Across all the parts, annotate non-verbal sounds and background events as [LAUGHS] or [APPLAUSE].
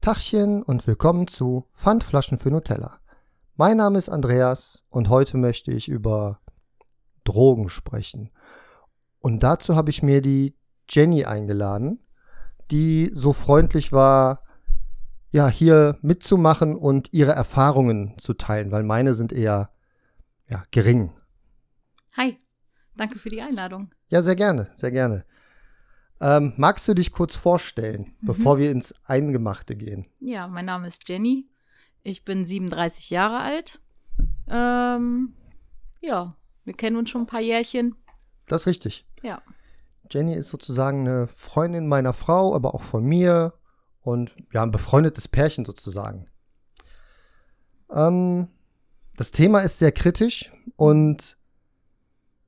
Tachchen und willkommen zu Pfandflaschen für Nutella. Mein Name ist Andreas und heute möchte ich über Drogen sprechen. Und dazu habe ich mir die Jenny eingeladen, die so freundlich war, ja, hier mitzumachen und ihre Erfahrungen zu teilen, weil meine sind eher ja, gering. Hi, danke für die Einladung. Ja, sehr gerne, sehr gerne. Ähm, magst du dich kurz vorstellen, mhm. bevor wir ins Eingemachte gehen? Ja, mein Name ist Jenny. Ich bin 37 Jahre alt. Ähm, ja, wir kennen uns schon ein paar Jährchen. Das ist richtig. Ja. Jenny ist sozusagen eine Freundin meiner Frau, aber auch von mir und ja, ein befreundetes Pärchen sozusagen. Ähm, das Thema ist sehr kritisch und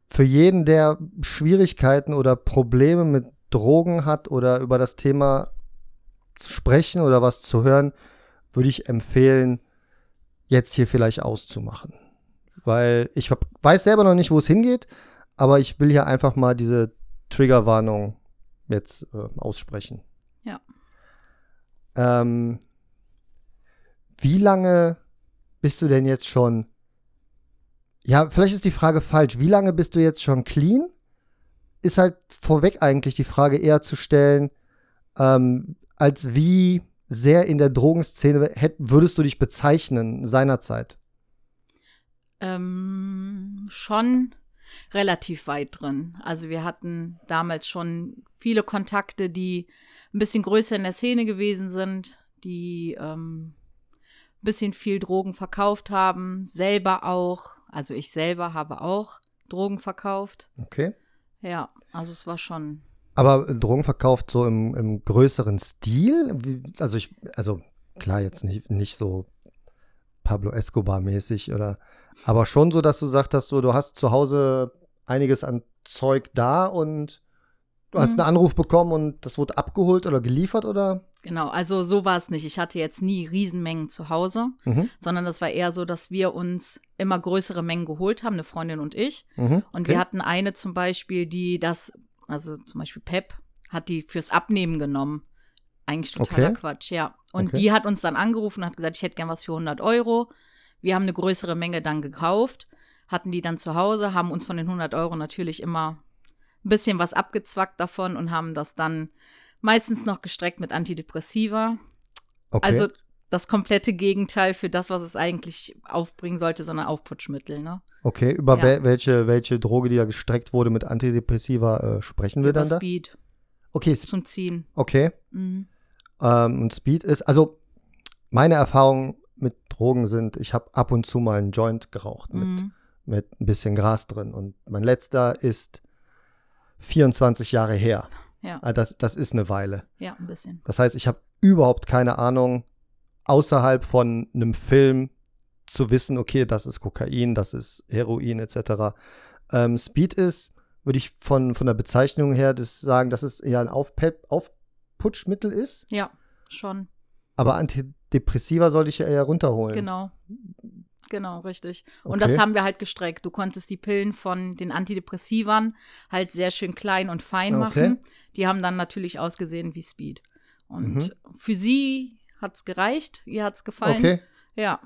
für jeden, der Schwierigkeiten oder Probleme mit Drogen hat oder über das Thema zu sprechen oder was zu hören, würde ich empfehlen, jetzt hier vielleicht auszumachen. Weil ich weiß selber noch nicht, wo es hingeht, aber ich will hier einfach mal diese Triggerwarnung jetzt äh, aussprechen. Ja. Ähm, wie lange bist du denn jetzt schon? Ja, vielleicht ist die Frage falsch. Wie lange bist du jetzt schon clean? Ist halt vorweg eigentlich die Frage eher zu stellen, ähm, als wie sehr in der Drogenszene hätt, würdest du dich bezeichnen seinerzeit? Ähm, schon relativ weit drin. Also wir hatten damals schon viele Kontakte, die ein bisschen größer in der Szene gewesen sind, die ähm, ein bisschen viel Drogen verkauft haben, selber auch. Also ich selber habe auch Drogen verkauft. Okay. Ja, also es war schon. Aber Drogen verkauft so im, im größeren Stil? Also ich, also klar, jetzt nicht, nicht so Pablo Escobar-mäßig oder aber schon so, dass du sagst, dass du, du hast zu Hause einiges an Zeug da und du mhm. hast einen Anruf bekommen und das wurde abgeholt oder geliefert oder? Genau, also so war es nicht. Ich hatte jetzt nie Riesenmengen zu Hause, mhm. sondern das war eher so, dass wir uns immer größere Mengen geholt haben, eine Freundin und ich. Mhm. Und wir hatten eine zum Beispiel, die das, also zum Beispiel Pep, hat die fürs Abnehmen genommen. Eigentlich totaler okay. Quatsch, ja. Und okay. die hat uns dann angerufen und hat gesagt, ich hätte gern was für 100 Euro. Wir haben eine größere Menge dann gekauft, hatten die dann zu Hause, haben uns von den 100 Euro natürlich immer ein bisschen was abgezwackt davon und haben das dann meistens noch gestreckt mit Antidepressiva. Okay. Also das komplette Gegenteil für das, was es eigentlich aufbringen sollte, sondern Aufputschmittel, ne? Okay, über ja. wel welche, welche Droge, die da gestreckt wurde mit Antidepressiva, äh, sprechen wir über dann da? Speed. Okay. Zum Ziehen. Okay. Mhm. Ähm, und Speed ist, also meine Erfahrungen mit Drogen sind, ich habe ab und zu mal einen Joint geraucht mit, mhm. mit ein bisschen Gras drin. Und mein letzter ist 24 Jahre her. Ja. Ah, das, das ist eine Weile. Ja, ein bisschen. Das heißt, ich habe überhaupt keine Ahnung, außerhalb von einem Film zu wissen, okay, das ist Kokain, das ist Heroin etc. Ähm, Speed ist, würde ich von, von der Bezeichnung her das sagen, dass es eher ein Aufpep, Aufputschmittel ist. Ja, schon. Aber Antidepressiva sollte ich ja eher runterholen. Genau. Genau, richtig. Und okay. das haben wir halt gestreckt. Du konntest die Pillen von den Antidepressivern halt sehr schön klein und fein machen. Okay. Die haben dann natürlich ausgesehen wie Speed. Und mhm. für sie hat es gereicht, ihr hat es gefallen. Okay. Ja.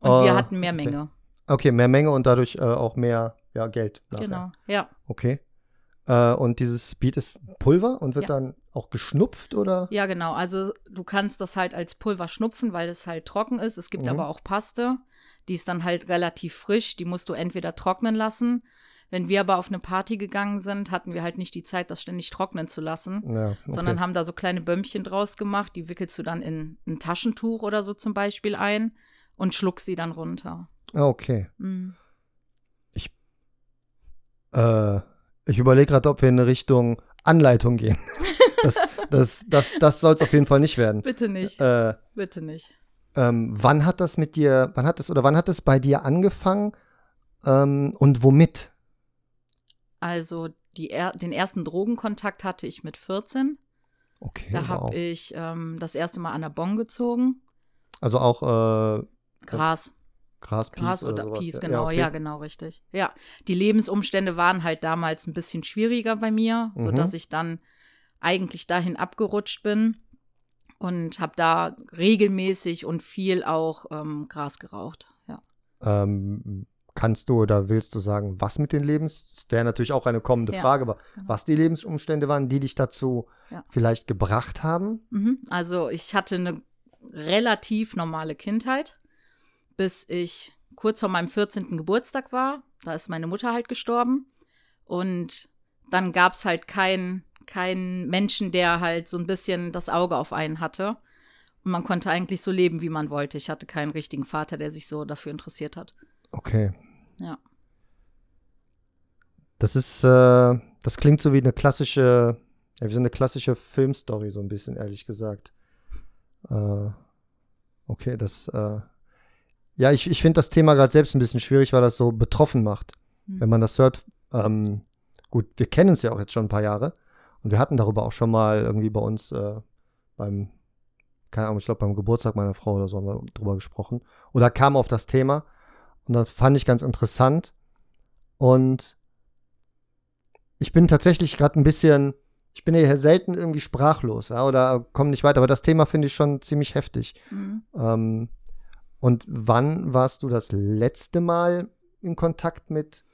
Und uh, wir hatten mehr okay. Menge. Okay, mehr Menge und dadurch äh, auch mehr ja, Geld. Nachher. Genau, ja. Okay. Äh, und dieses Speed ist Pulver und wird ja. dann auch geschnupft oder? Ja, genau. Also du kannst das halt als Pulver schnupfen, weil es halt trocken ist. Es gibt mhm. aber auch Paste. Die ist dann halt relativ frisch. Die musst du entweder trocknen lassen wenn wir aber auf eine Party gegangen sind, hatten wir halt nicht die Zeit, das ständig trocknen zu lassen, ja, okay. sondern haben da so kleine Bömmchen draus gemacht. Die wickelst du dann in ein Taschentuch oder so zum Beispiel ein und schluckst die dann runter. Ah, okay. Mhm. Ich, äh, ich überlege gerade, ob wir in eine Richtung Anleitung gehen. [LAUGHS] das das, das, das soll es auf jeden Fall nicht werden. Bitte nicht. Äh, Bitte nicht. Ähm, wann hat das mit dir, wann hat das oder wann hat es bei dir angefangen ähm, und womit? Also die, den ersten Drogenkontakt hatte ich mit 14. Okay. Da habe ich ähm, das erste Mal an der Bon gezogen. Also auch äh, Gras. Gras, Peace Gras oder, oder Peace, genau, ja, okay. ja, genau, richtig. Ja, die Lebensumstände waren halt damals ein bisschen schwieriger bei mir, mhm. sodass ich dann eigentlich dahin abgerutscht bin. Und habe da regelmäßig und viel auch ähm, Gras geraucht, ja. Ähm, kannst du oder willst du sagen, was mit den Lebens, das wäre natürlich auch eine kommende ja, Frage, aber genau. was die Lebensumstände waren, die dich dazu ja. vielleicht gebracht haben? Mhm. Also ich hatte eine relativ normale Kindheit, bis ich kurz vor meinem 14. Geburtstag war. Da ist meine Mutter halt gestorben. Und dann gab es halt keinen kein Menschen, der halt so ein bisschen das Auge auf einen hatte. Und man konnte eigentlich so leben, wie man wollte. Ich hatte keinen richtigen Vater, der sich so dafür interessiert hat. Okay. Ja. Das ist, äh, das klingt so wie eine klassische, ja, wie so eine klassische Filmstory, so ein bisschen, ehrlich gesagt. Äh, okay, das, äh, ja, ich, ich finde das Thema gerade selbst ein bisschen schwierig, weil das so betroffen macht. Mhm. Wenn man das hört, ähm, gut, wir kennen uns ja auch jetzt schon ein paar Jahre und wir hatten darüber auch schon mal irgendwie bei uns äh, beim, keine Ahnung, ich glaube beim Geburtstag meiner Frau oder so haben wir drüber gesprochen. Oder kam auf das Thema und das fand ich ganz interessant. Und ich bin tatsächlich gerade ein bisschen, ich bin ja selten irgendwie sprachlos, ja, oder komme nicht weiter, aber das Thema finde ich schon ziemlich heftig. Mhm. Ähm, und wann warst du das letzte Mal in Kontakt mit,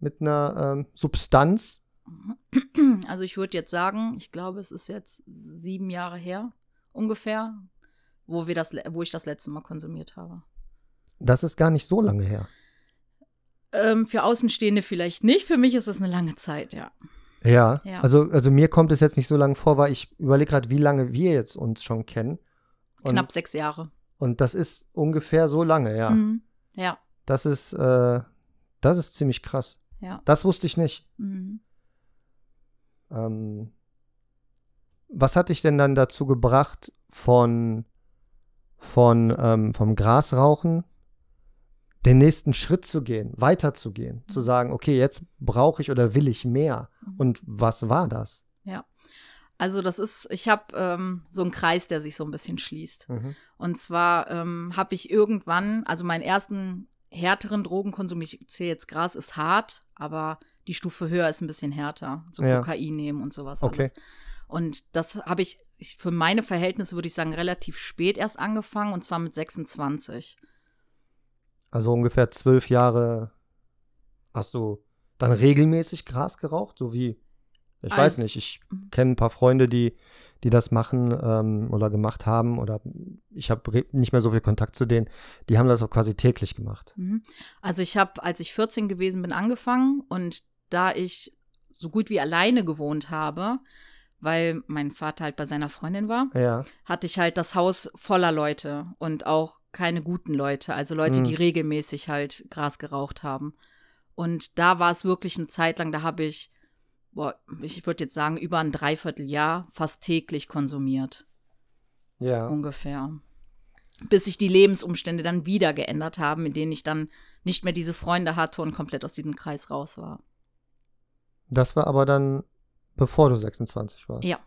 mit einer ähm, Substanz? Also ich würde jetzt sagen, ich glaube, es ist jetzt sieben Jahre her ungefähr, wo wir das, wo ich das letzte Mal konsumiert habe. Das ist gar nicht so lange her. Ähm, für Außenstehende vielleicht nicht. Für mich ist es eine lange Zeit, ja. Ja, ja. Also, also mir kommt es jetzt nicht so lange vor, weil ich überlege gerade, wie lange wir jetzt uns schon kennen. Und, Knapp sechs Jahre. Und das ist ungefähr so lange, ja. Mhm. Ja. Das ist, äh, das ist ziemlich krass. Ja. Das wusste ich nicht. Mhm. Ähm, was hat dich denn dann dazu gebracht, von, von ähm, vom Grasrauchen den nächsten Schritt zu gehen, weiterzugehen, mhm. zu sagen, okay, jetzt brauche ich oder will ich mehr. Mhm. Und was war das? Ja. Also das ist, ich habe ähm, so einen Kreis, der sich so ein bisschen schließt. Mhm. Und zwar ähm, habe ich irgendwann, also meinen ersten härteren Drogenkonsum, ich zähle jetzt Gras, ist hart, aber die Stufe höher ist ein bisschen härter. So ja. Kokain nehmen und sowas okay. alles. Und das habe ich, ich, für meine Verhältnisse würde ich sagen, relativ spät erst angefangen, und zwar mit 26. Also ungefähr zwölf Jahre hast du dann regelmäßig Gras geraucht, so wie, ich also, weiß nicht, ich mhm. kenne ein paar Freunde, die, die das machen ähm, oder gemacht haben oder ich habe nicht mehr so viel Kontakt zu denen, die haben das auch quasi täglich gemacht. Mhm. Also ich habe, als ich 14 gewesen bin, angefangen und da ich so gut wie alleine gewohnt habe, weil mein Vater halt bei seiner Freundin war, ja. hatte ich halt das Haus voller Leute und auch keine guten Leute, also Leute, mhm. die regelmäßig halt Gras geraucht haben. Und da war es wirklich eine Zeit lang, da habe ich, boah, ich würde jetzt sagen, über ein Dreivierteljahr fast täglich konsumiert. Ja. Ungefähr. Bis sich die Lebensumstände dann wieder geändert haben, in denen ich dann nicht mehr diese Freunde hatte und komplett aus diesem Kreis raus war. Das war aber dann, bevor du 26 warst. Ja.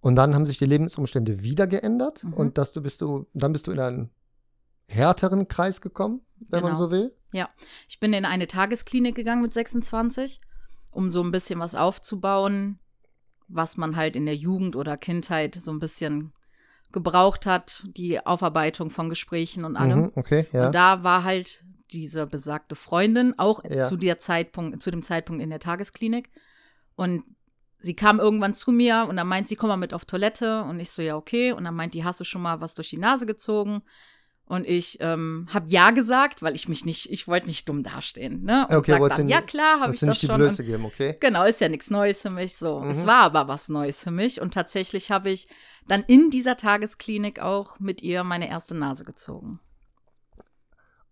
Und dann haben sich die Lebensumstände wieder geändert mhm. und dass du bist du, dann bist du in einen härteren Kreis gekommen, wenn genau. man so will. Ja, ich bin in eine Tagesklinik gegangen mit 26, um so ein bisschen was aufzubauen, was man halt in der Jugend oder Kindheit so ein bisschen gebraucht hat, die Aufarbeitung von Gesprächen und allem. Mhm, okay, ja. Und da war halt diese besagte Freundin auch ja. zu der Zeitpunkt, zu dem Zeitpunkt in der Tagesklinik. Und sie kam irgendwann zu mir und dann meint sie, komm mal mit auf Toilette. Und ich so, ja, okay. Und dann meint die, hast du schon mal was durch die Nase gezogen? Und ich ähm, habe ja gesagt, weil ich mich nicht, ich wollte nicht dumm dastehen. Ne? Und okay, dann, ja klar, habe ich das nicht schon. Die Blöße geben, okay? Genau, ist ja nichts Neues für mich. So, mhm. es war aber was Neues für mich und tatsächlich habe ich dann in dieser Tagesklinik auch mit ihr meine erste Nase gezogen.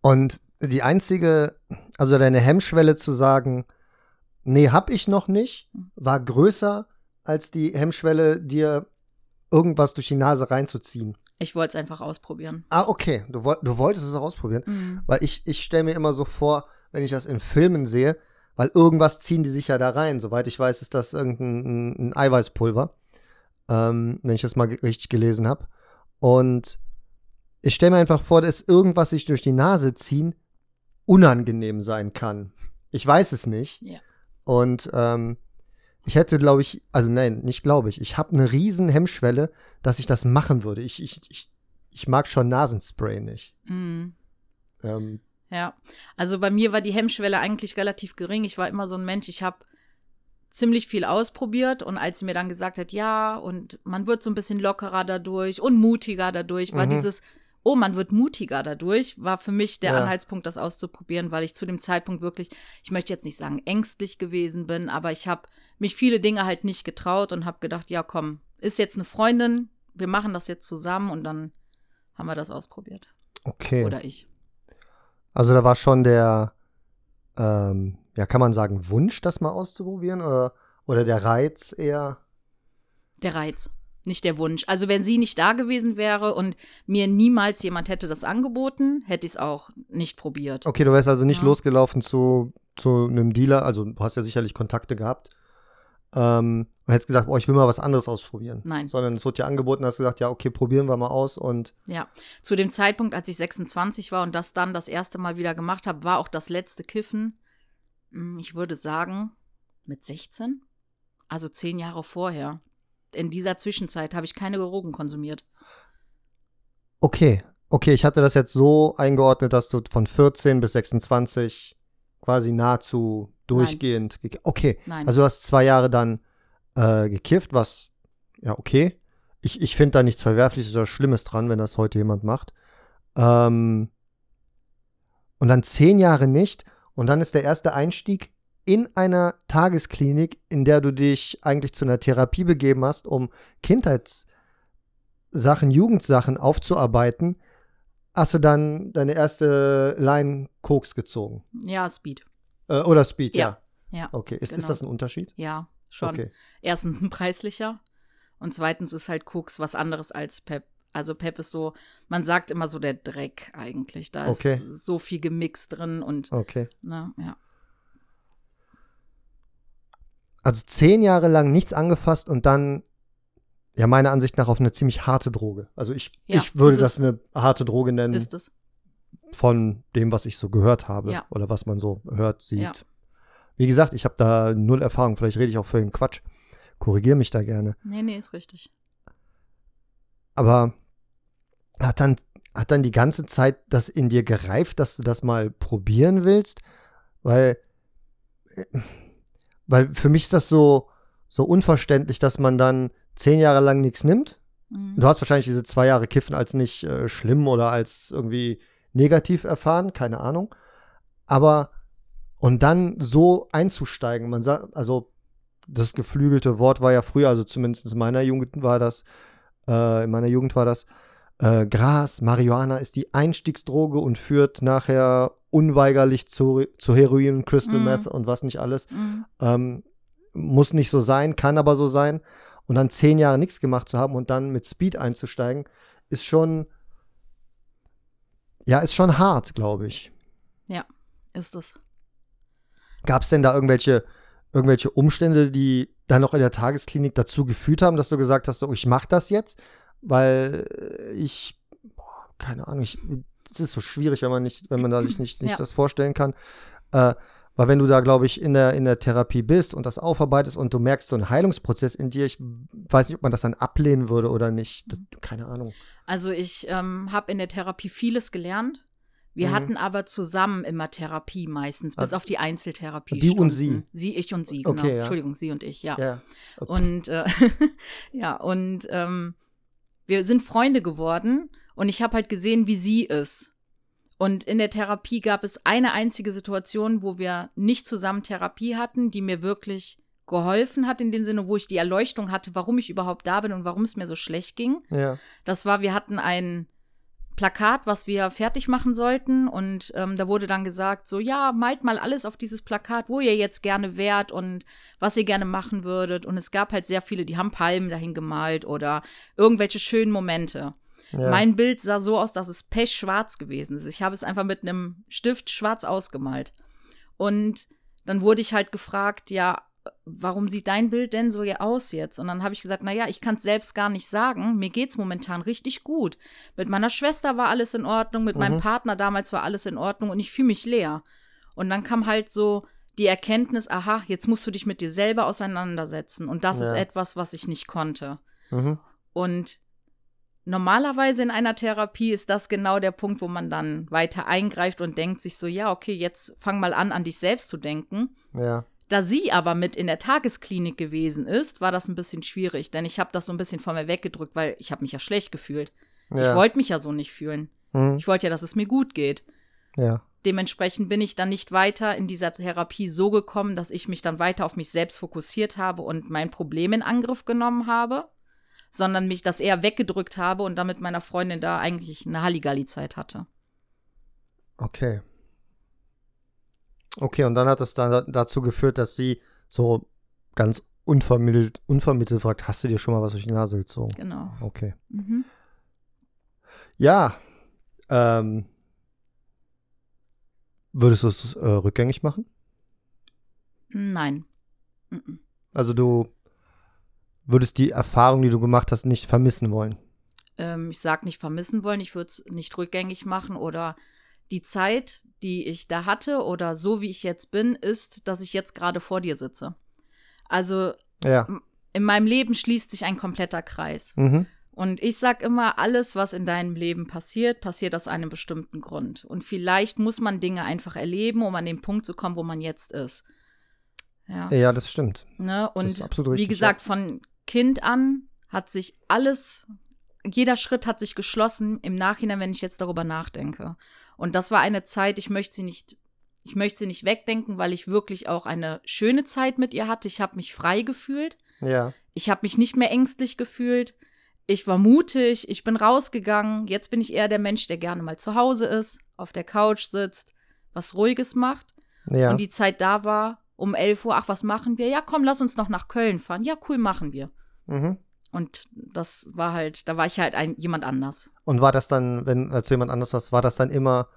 Und die einzige, also deine Hemmschwelle zu sagen, nee, hab ich noch nicht, war größer als die Hemmschwelle, dir irgendwas durch die Nase reinzuziehen. Ich wollte es einfach ausprobieren. Ah, okay. Du, du wolltest es auch ausprobieren. Mhm. Weil ich, ich stelle mir immer so vor, wenn ich das in Filmen sehe, weil irgendwas ziehen die sich ja da rein. Soweit ich weiß, ist das irgendein ein, ein Eiweißpulver. Ähm, wenn ich das mal richtig gelesen habe. Und ich stelle mir einfach vor, dass irgendwas sich durch die Nase ziehen unangenehm sein kann. Ich weiß es nicht. Ja. Und ähm, Ich hätte, glaube ich, also nein, nicht glaube ich. Ich habe eine riesen Hemmschwelle, dass ich das machen würde. Ich, ich, ich, ich mag schon Nasenspray nicht. Mhm. Ähm, ja, also bei mir war die Hemmschwelle eigentlich relativ gering. Ich war immer so ein Mensch, ich habe ziemlich viel ausprobiert und als sie mir dann gesagt hat, ja, und man wird so ein bisschen lockerer dadurch und mutiger dadurch, war mhm. dieses, oh, man wird mutiger dadurch, war für mich der ja. Anhaltspunkt, das auszuprobieren, weil ich zu dem Zeitpunkt wirklich, ich möchte jetzt nicht sagen ängstlich gewesen bin, aber ich habe mich viele Dinge halt nicht getraut und habe gedacht, ja, komm, ist jetzt eine Freundin, wir machen das jetzt zusammen und dann haben wir das ausprobiert. Okay. Oder ich. Also da war schon der, ähm, ja, kann man sagen, Wunsch, das mal auszuprobieren oder, oder der Reiz eher? Der Reiz, nicht der Wunsch. Also wenn sie nicht da gewesen wäre und mir niemals jemand hätte das angeboten, hätte ich es auch nicht probiert. Okay, du wärst also nicht ja. losgelaufen zu, zu einem Dealer, also du hast ja sicherlich Kontakte gehabt ähm, und hättest gesagt, oh, ich will mal was anderes ausprobieren. Nein. Sondern es wurde dir angeboten, hast gesagt, ja, okay, probieren wir mal aus und. Ja, zu dem Zeitpunkt, als ich 26 war und das dann das erste Mal wieder gemacht habe, war auch das letzte Kiffen, hm, ich würde sagen, mit 16? Also zehn Jahre vorher. In dieser Zwischenzeit habe ich keine Drogen konsumiert. Okay, okay, ich hatte das jetzt so eingeordnet, dass du von 14 bis 26 quasi nahezu durchgehend. Nein. Okay, Nein. also du hast zwei Jahre dann äh, gekifft, was, ja, okay. Ich, ich finde da nichts Verwerfliches oder Schlimmes dran, wenn das heute jemand macht. Ähm, und dann zehn Jahre nicht. Und dann ist der erste Einstieg in einer Tagesklinik, in der du dich eigentlich zu einer Therapie begeben hast, um Kindheitssachen, Jugendsachen aufzuarbeiten, hast du dann deine erste Line Koks gezogen. Ja, Speed. Äh, oder Speed, ja. Ja. ja okay, ist, genau. ist das ein Unterschied? Ja, schon. Okay. Erstens ein preislicher und zweitens ist halt Koks was anderes als Pep. Also Pep ist so, man sagt immer so der Dreck eigentlich. Da okay. ist so viel gemixt drin und okay. ne, ja. Also zehn Jahre lang nichts angefasst und dann ja meiner Ansicht nach auf eine ziemlich harte Droge. Also ich, ja, ich würde das eine harte Droge nennen. Ist es. Von dem, was ich so gehört habe ja. oder was man so hört, sieht. Ja. Wie gesagt, ich habe da null Erfahrung. Vielleicht rede ich auch völlig Quatsch. Korrigiere mich da gerne. Nee, nee, ist richtig. Aber hat dann, hat dann die ganze Zeit das in dir gereift, dass du das mal probieren willst? Weil, äh, weil für mich ist das so, so unverständlich, dass man dann zehn Jahre lang nichts nimmt. Mhm. Du hast wahrscheinlich diese zwei Jahre Kiffen als nicht äh, schlimm oder als irgendwie negativ erfahren, keine Ahnung. Aber und dann so einzusteigen, man sagt, also das geflügelte Wort war ja früher, also zumindest in meiner Jugend war das, äh, in meiner Jugend war das, äh, Gras, Marihuana ist die Einstiegsdroge und führt nachher unweigerlich zu, zu Heroin, Crystal mm. Meth und was nicht alles. Mm. Ähm, muss nicht so sein, kann aber so sein und dann zehn Jahre nichts gemacht zu haben und dann mit Speed einzusteigen, ist schon, ja, ist schon hart, glaube ich. Ja, ist es. Gab es denn da irgendwelche, irgendwelche Umstände, die dann noch in der Tagesklinik dazu geführt haben, dass du gesagt hast, so, ich mache das jetzt, weil ich, boah, keine Ahnung, es ist so schwierig, wenn man nicht, wenn man da sich nicht, nicht ja. das vorstellen kann. Äh, weil wenn du da, glaube ich, in der, in der Therapie bist und das aufarbeitest und du merkst so einen Heilungsprozess in dir, ich weiß nicht, ob man das dann ablehnen würde oder nicht. Das, keine Ahnung. Also ich ähm, habe in der Therapie vieles gelernt. Wir mhm. hatten aber zusammen immer Therapie meistens, bis also, auf die Einzeltherapie. Die und sie. Sie, ich und sie, genau. Okay, ja. Entschuldigung, sie und ich, ja. ja. Okay. Und äh, [LAUGHS] ja, und ähm, wir sind Freunde geworden und ich habe halt gesehen, wie sie ist. Und in der Therapie gab es eine einzige Situation, wo wir nicht zusammen Therapie hatten, die mir wirklich geholfen hat, in dem Sinne, wo ich die Erleuchtung hatte, warum ich überhaupt da bin und warum es mir so schlecht ging. Ja. Das war, wir hatten ein Plakat, was wir fertig machen sollten. Und ähm, da wurde dann gesagt, so, ja, malt mal alles auf dieses Plakat, wo ihr jetzt gerne wärt und was ihr gerne machen würdet. Und es gab halt sehr viele, die haben Palmen dahin gemalt oder irgendwelche schönen Momente. Ja. Mein Bild sah so aus, dass es pechschwarz gewesen ist. Ich habe es einfach mit einem Stift schwarz ausgemalt. Und dann wurde ich halt gefragt, ja, warum sieht dein Bild denn so aus jetzt? Und dann habe ich gesagt, naja, ich kann es selbst gar nicht sagen. Mir geht es momentan richtig gut. Mit meiner Schwester war alles in Ordnung, mit mhm. meinem Partner damals war alles in Ordnung und ich fühle mich leer. Und dann kam halt so die Erkenntnis, aha, jetzt musst du dich mit dir selber auseinandersetzen. Und das ja. ist etwas, was ich nicht konnte. Mhm. Und normalerweise in einer Therapie ist das genau der Punkt, wo man dann weiter eingreift und denkt sich so, ja, okay, jetzt fang mal an, an dich selbst zu denken. Ja. Da sie aber mit in der Tagesklinik gewesen ist, war das ein bisschen schwierig, denn ich habe das so ein bisschen von mir weggedrückt, weil ich habe mich ja schlecht gefühlt. Ja. Ich wollte mich ja so nicht fühlen. Mhm. Ich wollte ja, dass es mir gut geht. Ja. Dementsprechend bin ich dann nicht weiter in dieser Therapie so gekommen, dass ich mich dann weiter auf mich selbst fokussiert habe und mein Problem in Angriff genommen habe, sondern mich das eher weggedrückt habe und damit meiner Freundin da eigentlich eine Halligalli-Zeit hatte. Okay. Okay, und dann hat es dann dazu geführt, dass sie so ganz unvermittelt, unvermittelt fragt, hast du dir schon mal was durch die Nase gezogen? Genau. Okay. Mhm. Ja, ähm, würdest du es äh, rückgängig machen? Nein. Also du würdest die Erfahrung, die du gemacht hast, nicht vermissen wollen? Ähm, ich sag nicht vermissen wollen, ich würde es nicht rückgängig machen oder die Zeit, die ich da hatte oder so wie ich jetzt bin, ist, dass ich jetzt gerade vor dir sitze. Also ja. in meinem Leben schließt sich ein kompletter Kreis. Mhm. Und ich sag immer, alles, was in deinem Leben passiert, passiert aus einem bestimmten Grund. Und vielleicht muss man Dinge einfach erleben, um an den Punkt zu kommen, wo man jetzt ist. Ja, ja das stimmt. Ne? Und richtig, wie gesagt, ja. von Kind an hat sich alles, jeder Schritt hat sich geschlossen im Nachhinein, wenn ich jetzt darüber nachdenke. Und das war eine Zeit, ich möchte sie nicht, ich möchte sie nicht wegdenken, weil ich wirklich auch eine schöne Zeit mit ihr hatte. Ich habe mich frei gefühlt. Ja. Ich habe mich nicht mehr ängstlich gefühlt. Ich war mutig, ich bin rausgegangen. Jetzt bin ich eher der Mensch, der gerne mal zu Hause ist, auf der Couch sitzt, was Ruhiges macht. Ja. Und die Zeit da war, um 11 Uhr, ach, was machen wir? Ja, komm, lass uns noch nach Köln fahren. Ja, cool, machen wir. Mhm. Und das war halt, da war ich halt ein, jemand anders. Und war das dann, wenn als du jemand anders warst, war das dann immer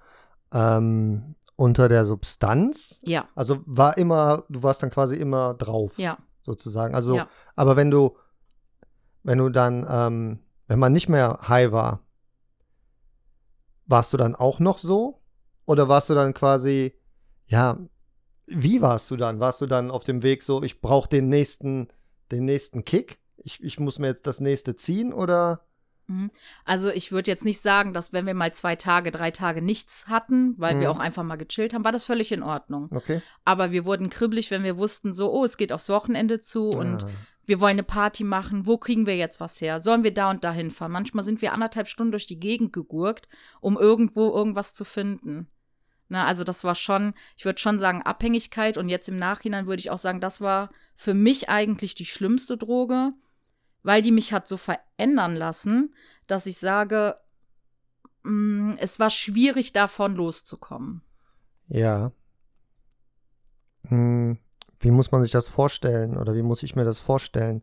ähm, unter der Substanz? Ja. Also war immer, du warst dann quasi immer drauf. Ja. Sozusagen. Also, ja. aber wenn du, wenn du dann, ähm, wenn man nicht mehr high war, warst du dann auch noch so? Oder warst du dann quasi, ja, wie warst du dann? Warst du dann auf dem Weg so, ich brauche den nächsten, den nächsten Kick? ich, ich muss mir jetzt das nächste ziehen oder? Mhm. Also ich würde jetzt nicht sagen, dass wenn wir mal zwei Tage, drei Tage nichts hatten, weil mhm. wir auch einfach mal gechillt haben, war das völlig in Ordnung. Okay. Aber wir wurden kribbelig, wenn wir wussten, so, oh, es geht aufs Wochenende zu ah. und wir wollen eine Party machen. Wo kriegen wir jetzt was her? Sollen wir da und da hinfahren? Manchmal sind wir anderthalb Stunden durch die Gegend gegurkt, um irgendwo irgendwas zu finden. Na, also das war schon, ich würde schon sagen, Abhängigkeit und jetzt im Nachhinein würde ich auch sagen, das war für mich eigentlich die schlimmste Droge weil die mich hat so verändern lassen, dass ich sage, mh, mm, es war schwierig, davon loszukommen. Ja. Hm, wie muss man sich das vorstellen oder wie muss ich mir das vorstellen,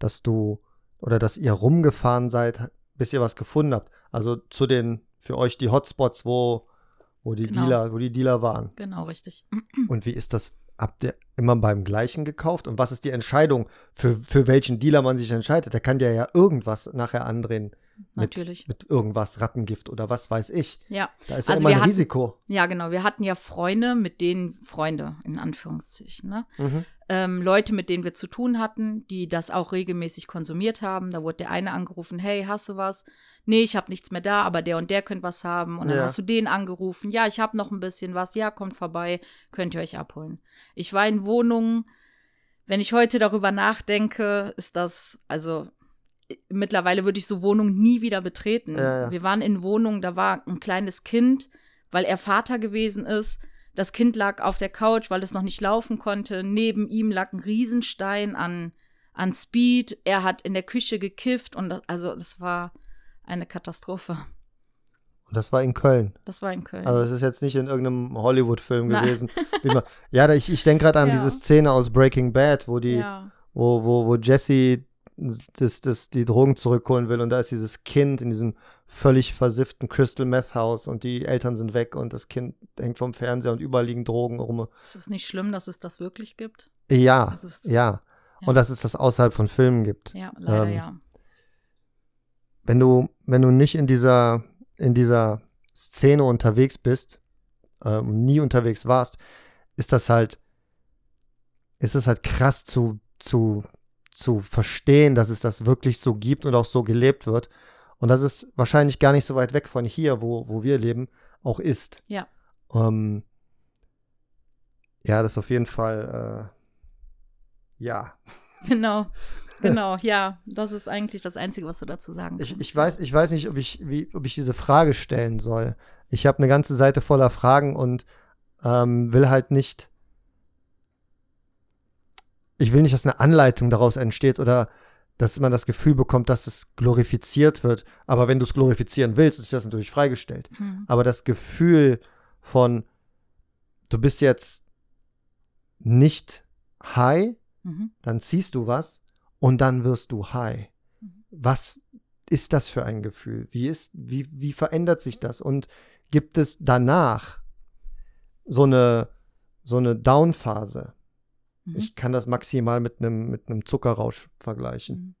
dass du oder dass ihr rumgefahren seid, bis ihr was gefunden habt? Also zu den für euch die Hotspots, wo wo die genau. Dealer, wo die Dealer waren. Genau, richtig. [CLEARS THROAT] Und wie ist das habt ihr immer beim gleichen gekauft? Und was ist die Entscheidung, für, für welchen Dealer man sich entscheidet? Der kann dir ja irgendwas nachher andrehen. Mit, Natürlich. Mit irgendwas, Rattengift oder was weiß ich. Ja. Da ist also ja immer ein hatten, Risiko. Ja, genau. Wir hatten ja Freunde, mit denen, Freunde in Anführungszeichen, ne? Mhm. Ähm, Leute, mit denen wir zu tun hatten, die das auch regelmäßig konsumiert haben. Da wurde der eine angerufen, hey, hast du was? Nee, ich habe nichts mehr da, aber der und der könnt was haben. Und dann ja. hast du den angerufen, ja, ich habe noch ein bisschen was, ja, kommt vorbei, könnt ihr euch abholen. Ich war in Wohnungen, wenn ich heute darüber nachdenke, ist das, also mittlerweile würde ich so Wohnungen nie wieder betreten. Ja, ja. Wir waren in Wohnungen, da war ein kleines Kind, weil er Vater gewesen ist. Das Kind lag auf der Couch, weil es noch nicht laufen konnte. Neben ihm lag ein Riesenstein an, an Speed. Er hat in der Küche gekifft und das, also das war eine Katastrophe. Und das war in Köln. Das war in Köln. Also es ist jetzt nicht in irgendeinem Hollywood-Film gewesen. Man, ja, ich, ich denke gerade an [LAUGHS] ja. diese Szene aus Breaking Bad, wo die, wo, wo, wo Jesse das, das, die Drogen zurückholen will und da ist dieses Kind in diesem völlig versifften Crystal Meth Haus und die Eltern sind weg und das Kind hängt vom Fernseher und überall liegen Drogen rum. Ist es nicht schlimm, dass es das wirklich gibt? Ja, ist, ja. ja. Und dass es das außerhalb von Filmen gibt. Ja, leider ähm, ja. Wenn du, wenn du nicht in dieser, in dieser Szene unterwegs bist, ähm, nie unterwegs warst, ist das halt ist es halt krass zu, zu, zu verstehen, dass es das wirklich so gibt und auch so gelebt wird. Und das ist wahrscheinlich gar nicht so weit weg von hier, wo, wo wir leben, auch ist. Ja. Ähm, ja, das ist auf jeden Fall, äh, ja. [LAUGHS] Genau, genau, [LAUGHS] ja. Das ist eigentlich das Einzige, was du dazu sagen kannst. Ich, ich, weiß, ich weiß nicht, ob ich, wie, ob ich diese Frage stellen soll. Ich habe eine ganze Seite voller Fragen und ähm, will halt nicht. Ich will nicht, dass eine Anleitung daraus entsteht oder dass man das Gefühl bekommt, dass es glorifiziert wird. Aber wenn du es glorifizieren willst, ist das natürlich freigestellt. Mhm. Aber das Gefühl von, du bist jetzt nicht high, mhm. dann ziehst du was und dann wirst du high. Mhm. Was ist das für ein Gefühl? Wie, ist, wie, wie verändert sich das? Und gibt es danach so eine, so eine Down-Phase? Mhm. Ich kann das maximal mit einem mit Zuckerrausch vergleichen. Mhm.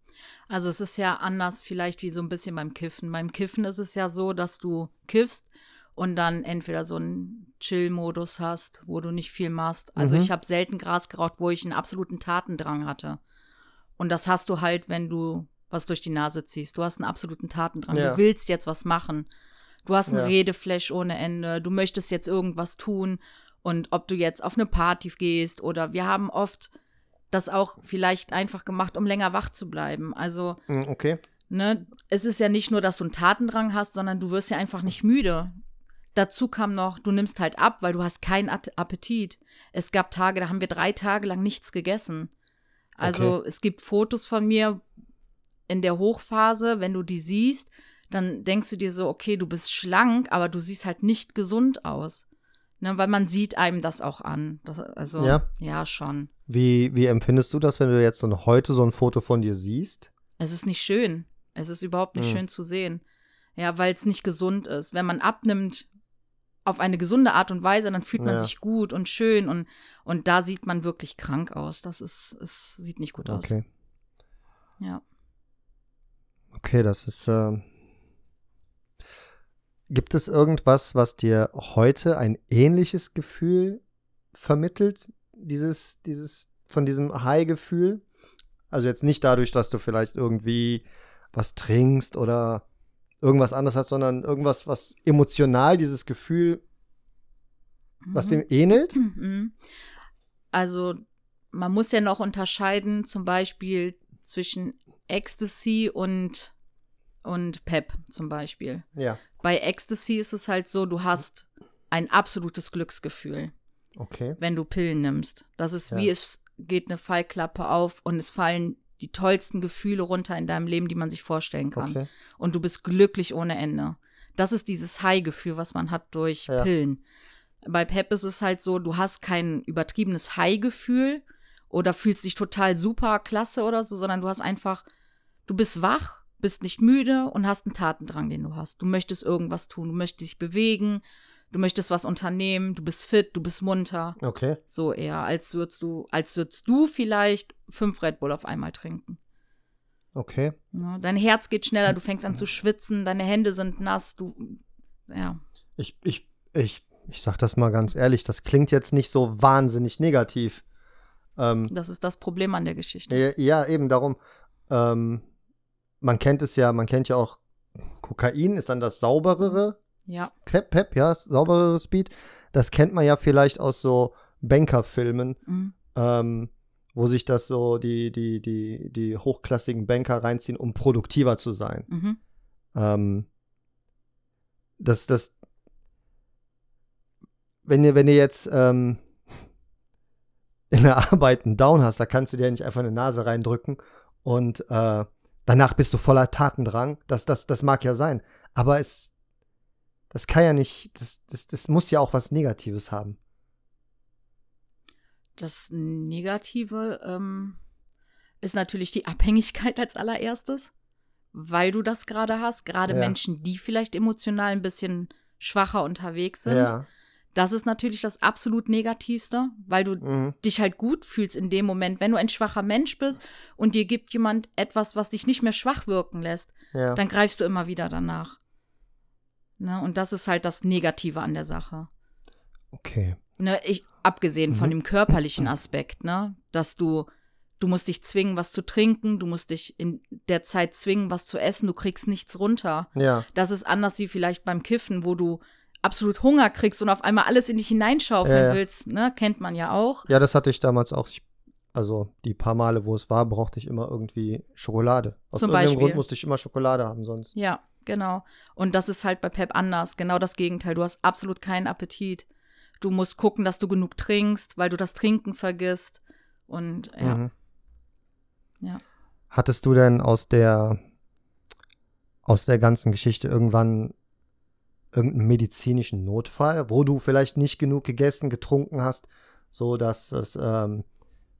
Also es ist ja anders vielleicht wie so ein bisschen beim Kiffen. Beim Kiffen ist es ja so, dass du kiffst und dann entweder so einen Chill-Modus hast, wo du nicht viel machst. Also mhm. ich habe selten Gras geraucht, wo ich einen absoluten Tatendrang hatte. Und das hast du halt, wenn du was durch die Nase ziehst. Du hast einen absoluten Tatendrang. Ja. Du willst jetzt was machen. Du hast ein ja. Redeflash ohne Ende. Du möchtest jetzt irgendwas tun. Und ob du jetzt auf eine Party gehst oder wir haben oft das auch vielleicht einfach gemacht, um länger wach zu bleiben. Also, hm, okay. Ne, es ist ja nicht nur, dass du einen Tatendrang hast, sondern du wirst ja einfach nicht müde. Dazu kam noch, du nimmst halt ab, weil du hast keinen Appetit. Es gab Tage, da haben wir drei Tage lang nichts gegessen. Also okay. es gibt Fotos von mir in der Hochphase, wenn du die siehst, dann denkst du dir so, okay, du bist schlank, aber du siehst halt nicht gesund aus. Ne, weil man sieht einem das auch an. Das, also, ja. ja, schon. Wie, wie empfindest du das, wenn du jetzt so heute so ein Foto von dir siehst? Es ist nicht schön. Es ist überhaupt nicht hm. schön zu sehen. Ja, weil es nicht gesund ist. Wenn man abnimmt, auf eine gesunde Art und Weise, dann fühlt man ja. sich gut und schön und, und da sieht man wirklich krank aus. Das ist, es sieht nicht gut aus. Okay. Ja. Okay, das ist. Äh, gibt es irgendwas, was dir heute ein ähnliches Gefühl vermittelt? Dieses, dieses, von diesem High-Gefühl? Also jetzt nicht dadurch, dass du vielleicht irgendwie was trinkst oder irgendwas anderes hat, sondern irgendwas, was emotional dieses Gefühl, was mhm. dem ähnelt? Mhm. Also man muss ja noch unterscheiden, zum Beispiel zwischen Ecstasy und, und Pep zum Beispiel. Ja. Bei Ecstasy ist es halt so, du hast ein absolutes Glücksgefühl. Okay. Wenn du Pillen nimmst. Das ist ja. wie es geht eine Fallklappe auf und es fallen die tollsten Gefühle runter in deinem Leben, die man sich vorstellen kann. Okay. Und du bist glücklich ohne Ende. Das ist dieses High-Gefühl, was man hat durch ja. Pillen. Bei Pep ist es halt so, du hast kein übertriebenes High-Gefühl oder fühlst dich total super klasse oder so, sondern du hast einfach, du bist wach, bist nicht müde und hast einen Tatendrang, den du hast. Du möchtest irgendwas tun, du möchtest dich bewegen, du möchtest was unternehmen, du bist fit, du bist munter. Okay. So eher, als würdest du, als würdest du vielleicht fünf Red Bull auf einmal trinken. Okay. Ja, dein Herz geht schneller, du fängst an zu schwitzen, deine Hände sind nass, du, ja. Ich, ich, ich, ich sag das mal ganz ehrlich, das klingt jetzt nicht so wahnsinnig negativ. Ähm, das ist das Problem an der Geschichte. Ja, ja eben darum. Ähm, man kennt es ja, man kennt ja auch Kokain ist dann das sauberere ja. Pep, Pep, ja, sauberere Speed. Das kennt man ja vielleicht aus so Banker-Filmen, mhm. ähm, wo sich das so die, die, die, die hochklassigen Banker reinziehen, um produktiver zu sein. Mhm. Ähm, das, das, wenn ihr, wenn ihr jetzt ähm, [LAUGHS] in der Arbeit einen Down hast, da kannst du dir nicht einfach eine Nase reindrücken und äh, danach bist du voller Tatendrang. Das, das, das mag ja sein. Aber es das kann ja nicht, das, das, das muss ja auch was Negatives haben. Das Negative ähm, ist natürlich die Abhängigkeit als allererstes, weil du das gerade hast. Gerade ja. Menschen, die vielleicht emotional ein bisschen schwacher unterwegs sind. Ja. Das ist natürlich das absolut Negativste, weil du mhm. dich halt gut fühlst in dem Moment. Wenn du ein schwacher Mensch bist und dir gibt jemand etwas, was dich nicht mehr schwach wirken lässt, ja. dann greifst du immer wieder danach. Ne? Und das ist halt das Negative an der Sache. Okay. Ne, ich, abgesehen mhm. von dem körperlichen Aspekt, ne, dass du, du musst dich zwingen, was zu trinken, du musst dich in der Zeit zwingen, was zu essen, du kriegst nichts runter. Ja. Das ist anders wie vielleicht beim Kiffen, wo du absolut Hunger kriegst und auf einmal alles in dich hineinschaufeln ja, willst, ne, kennt man ja auch. Ja, das hatte ich damals auch. Ich, also die paar Male, wo es war, brauchte ich immer irgendwie Schokolade. Aus Zum irgendeinem Beispiel. Grund musste ich immer Schokolade haben sonst. Ja, genau. Und das ist halt bei Pep anders. Genau das Gegenteil. Du hast absolut keinen Appetit. Du musst gucken, dass du genug trinkst, weil du das Trinken vergisst. Und ja. Mhm. Ja. Hattest du denn aus der aus der ganzen Geschichte irgendwann irgendeinen medizinischen Notfall, wo du vielleicht nicht genug gegessen, getrunken hast, so dass es ähm,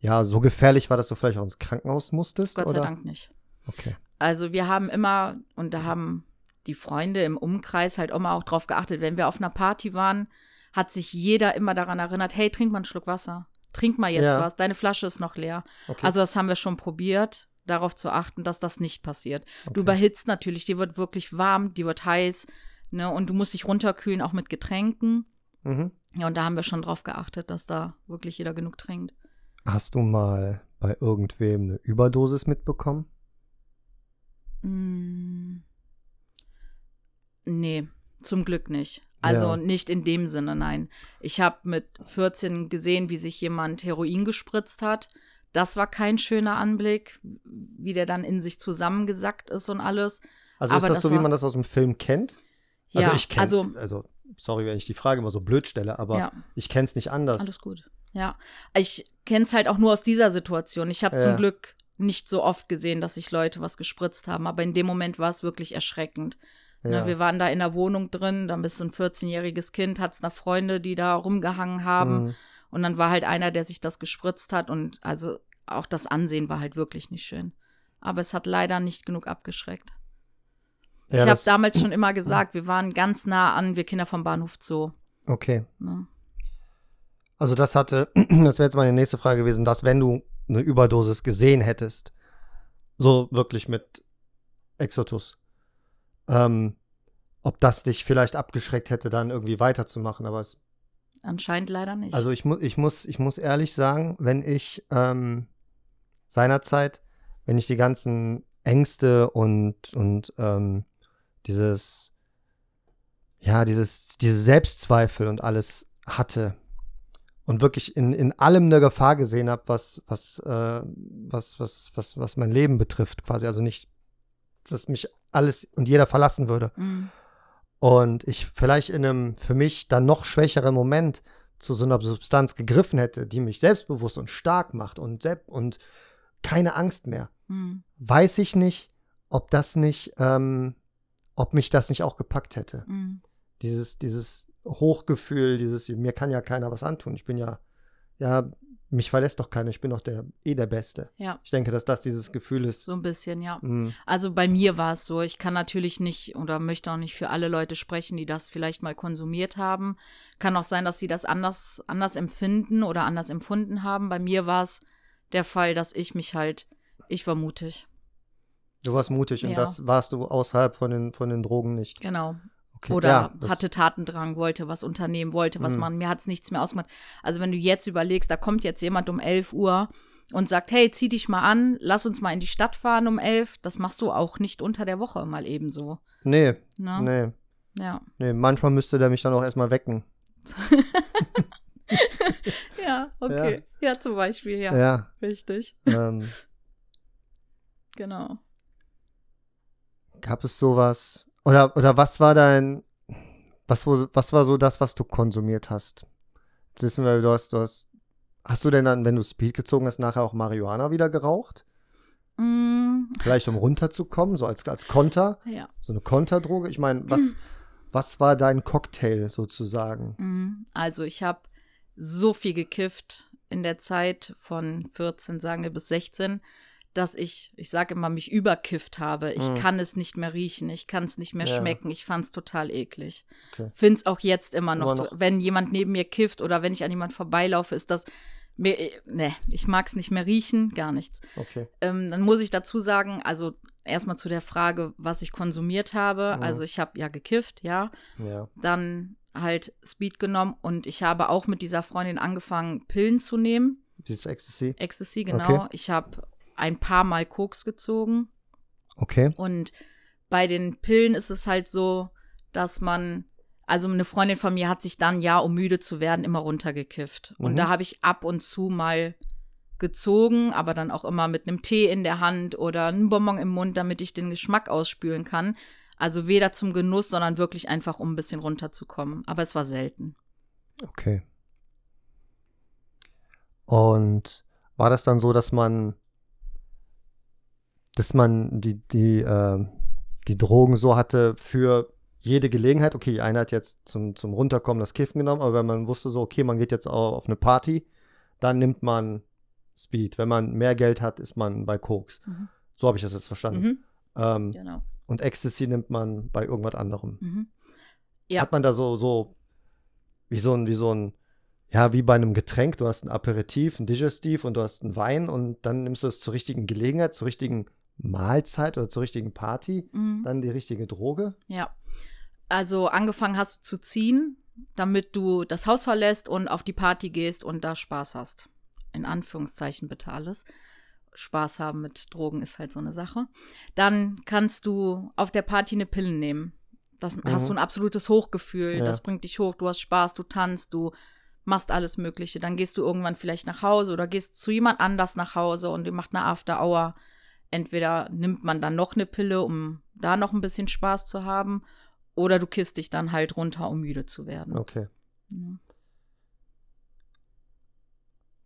ja so gefährlich war, dass du vielleicht auch ins Krankenhaus musstest? Gott oder? sei Dank nicht. Okay. Also wir haben immer, und da haben die Freunde im Umkreis halt immer auch drauf geachtet, wenn wir auf einer Party waren, hat sich jeder immer daran erinnert, hey, trink mal einen Schluck Wasser. Trink mal jetzt ja. was, deine Flasche ist noch leer. Okay. Also das haben wir schon probiert, darauf zu achten, dass das nicht passiert. Okay. Du überhitzt natürlich, die wird wirklich warm, die wird heiß, ne? Und du musst dich runterkühlen, auch mit Getränken. Mhm. Ja, und da haben wir schon drauf geachtet, dass da wirklich jeder genug trinkt. Hast du mal bei irgendwem eine Überdosis mitbekommen? Mm. Nee, zum Glück nicht. Also ja. nicht in dem Sinne, nein. Ich habe mit 14 gesehen, wie sich jemand Heroin gespritzt hat. Das war kein schöner Anblick, wie der dann in sich zusammengesackt ist und alles. Also Aber ist das, das so, wie man das aus dem Film kennt? Also ja, ich kenne also, also sorry, wenn ich die Frage immer so blöd stelle, aber ja. ich kenne es nicht anders. Alles gut. Ja, ich kenne es halt auch nur aus dieser Situation. Ich habe ja. zum Glück nicht so oft gesehen, dass sich Leute was gespritzt haben, aber in dem Moment war es wirklich erschreckend. Ne, ja. Ne, wir waren da in der Wohnung drin, dann bist du ein 14-jähriges Kind, hattest da Freunde, die da rumgehangen haben. Mhm. Und dann war halt einer, der sich das gespritzt hat. Und also auch das Ansehen war halt wirklich nicht schön. Aber es hat leider nicht genug abgeschreckt. Ja, ich habe damals schon immer gesagt, wir waren ganz nah an wir Kinder vom Bahnhof Zoo. Okay. Ne? Also das hatte, [CLEARS THROAT] das wäre jetzt meine nächste Frage gewesen, dass wenn du eine Überdosis gesehen hättest, so wirklich mit Exotus, ähm, ob das dich vielleicht abgeschreckt hätte, dann irgendwie weiterzumachen, aber es. Anscheinend leider nicht. Also ich, mu ich, muss, ich muss ehrlich sagen, wenn ich ähm, seinerzeit, wenn ich die ganzen Ängste und, und ähm, dieses, ja, dieses, diese Selbstzweifel und alles hatte und wirklich in, in allem eine Gefahr gesehen habe, was, was, äh, was, was, was, was mein Leben betrifft, quasi. Also nicht, dass mich alles und jeder verlassen würde. Mhm. Und ich vielleicht in einem für mich dann noch schwächeren Moment zu so einer Substanz gegriffen hätte, die mich selbstbewusst und stark macht und, und keine Angst mehr, mhm. weiß ich nicht, ob das nicht, ähm, ob mich das nicht auch gepackt hätte. Mhm. Dieses, dieses Hochgefühl, dieses, mir kann ja keiner was antun. Ich bin ja, ja, mich verlässt doch keiner, ich bin doch der, eh der Beste. Ja. Ich denke, dass das dieses Gefühl ist. So ein bisschen, ja. Mhm. Also bei mir war es so, ich kann natürlich nicht oder möchte auch nicht für alle Leute sprechen, die das vielleicht mal konsumiert haben. Kann auch sein, dass sie das anders, anders empfinden oder anders empfunden haben. Bei mir war es der Fall, dass ich mich halt, ich war mutig. Du warst mutig ja. und das warst du außerhalb von den, von den Drogen nicht. Genau. Okay, oder ja, hatte Tatendrang, wollte was unternehmen, wollte was mhm. machen. Mir hat es nichts mehr ausgemacht. Also wenn du jetzt überlegst, da kommt jetzt jemand um 11 Uhr und sagt, hey, zieh dich mal an, lass uns mal in die Stadt fahren um 11. Das machst du auch nicht unter der Woche mal ebenso. Nee, Na? nee. Ja. Nee, manchmal müsste der mich dann auch erstmal wecken. [LAUGHS] ja, okay. Ja. ja. zum Beispiel, ja. Ja. Richtig. Ähm, [LAUGHS] genau. Gab es sowas, oder, oder was war dein, was, was war so das, was du konsumiert hast? Jetzt wissen wir, du hast, du hast, hast du denn dann, wenn du Speed gezogen hast, nachher auch Marihuana wieder geraucht? Mm. Vielleicht um runterzukommen, so als, als Konter? Ja. So eine Konterdroge? Ich meine, was, was war dein Cocktail sozusagen? Mm. Also ich habe so viel gekifft in der Zeit von 14, sagen wir, bis 16 dass ich, ich sage immer, mich überkifft habe. Ich mhm. kann es nicht mehr riechen, ich kann es nicht mehr ja. schmecken. Ich fand es total eklig. Okay. Finde es auch jetzt immer noch, immer noch, wenn jemand neben mir kifft oder wenn ich an jemand vorbeilaufe, ist das mir, ne, ich mag es nicht mehr riechen, gar nichts. Okay. Ähm, dann muss ich dazu sagen, also erstmal zu der Frage, was ich konsumiert habe. Mhm. Also ich habe ja gekifft, ja. ja. Dann halt Speed genommen und ich habe auch mit dieser Freundin angefangen, Pillen zu nehmen. Dieses Ecstasy? Ecstasy, genau. Okay. Ich habe ein paar Mal Koks gezogen. Okay. Und bei den Pillen ist es halt so, dass man, also eine Freundin von mir hat sich dann, ja, um müde zu werden, immer runtergekifft. Und mhm. da habe ich ab und zu mal gezogen, aber dann auch immer mit einem Tee in der Hand oder einem Bonbon im Mund, damit ich den Geschmack ausspülen kann. Also weder zum Genuss, sondern wirklich einfach, um ein bisschen runterzukommen. Aber es war selten. Okay. Und war das dann so, dass man, dass man die, die, äh, die Drogen so hatte für jede Gelegenheit? Okay, einer hat jetzt zum, zum Runterkommen das Kiffen genommen, aber wenn man wusste so, okay, man geht jetzt auch auf eine Party, dann nimmt man Speed. Wenn man mehr Geld hat, ist man bei Koks. Mhm. So habe ich das jetzt verstanden. Mhm. Ähm, genau. Und Ecstasy nimmt man bei irgendwas anderem. Mhm. Ja. Hat man da so, so, wie so ein, wie so ein, ja, wie bei einem Getränk, du hast ein Aperitif, ein Digestiv und du hast einen Wein und dann nimmst du es zur richtigen Gelegenheit, zur richtigen Mahlzeit oder zur richtigen Party, mhm. dann die richtige Droge. Ja. Also angefangen hast du zu ziehen, damit du das Haus verlässt und auf die Party gehst und da Spaß hast in Anführungszeichen bitte alles. Spaß haben mit Drogen ist halt so eine Sache. Dann kannst du auf der Party eine Pille nehmen. Das mhm. hast du ein absolutes Hochgefühl, ja. das bringt dich hoch, du hast Spaß, du tanzt, du machst alles Mögliche. Dann gehst du irgendwann vielleicht nach Hause oder gehst zu jemand anders nach Hause und ihr macht eine After Hour. Entweder nimmt man dann noch eine Pille, um da noch ein bisschen Spaß zu haben, oder du kiffst dich dann halt runter, um müde zu werden. Okay. Ja.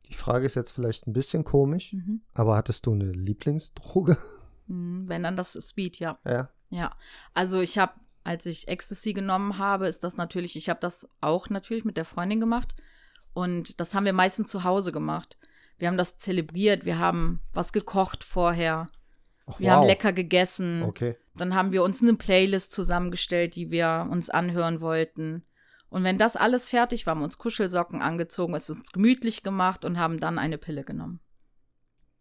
Die Frage ist jetzt vielleicht ein bisschen komisch, mhm. aber hattest du eine Lieblingsdroge? [LAUGHS] Mhm, wenn dann das Speed, ja. Ja. Ja. Also ich habe, als ich Ecstasy genommen habe, ist das natürlich, ich habe das auch natürlich mit der Freundin gemacht. Und das haben wir meistens zu Hause gemacht. Wir haben das zelebriert, wir haben was gekocht vorher. Ach, wir wow. haben lecker gegessen. Okay. Dann haben wir uns eine Playlist zusammengestellt, die wir uns anhören wollten. Und wenn das alles fertig war, haben wir uns Kuschelsocken angezogen, es uns gemütlich gemacht und haben dann eine Pille genommen.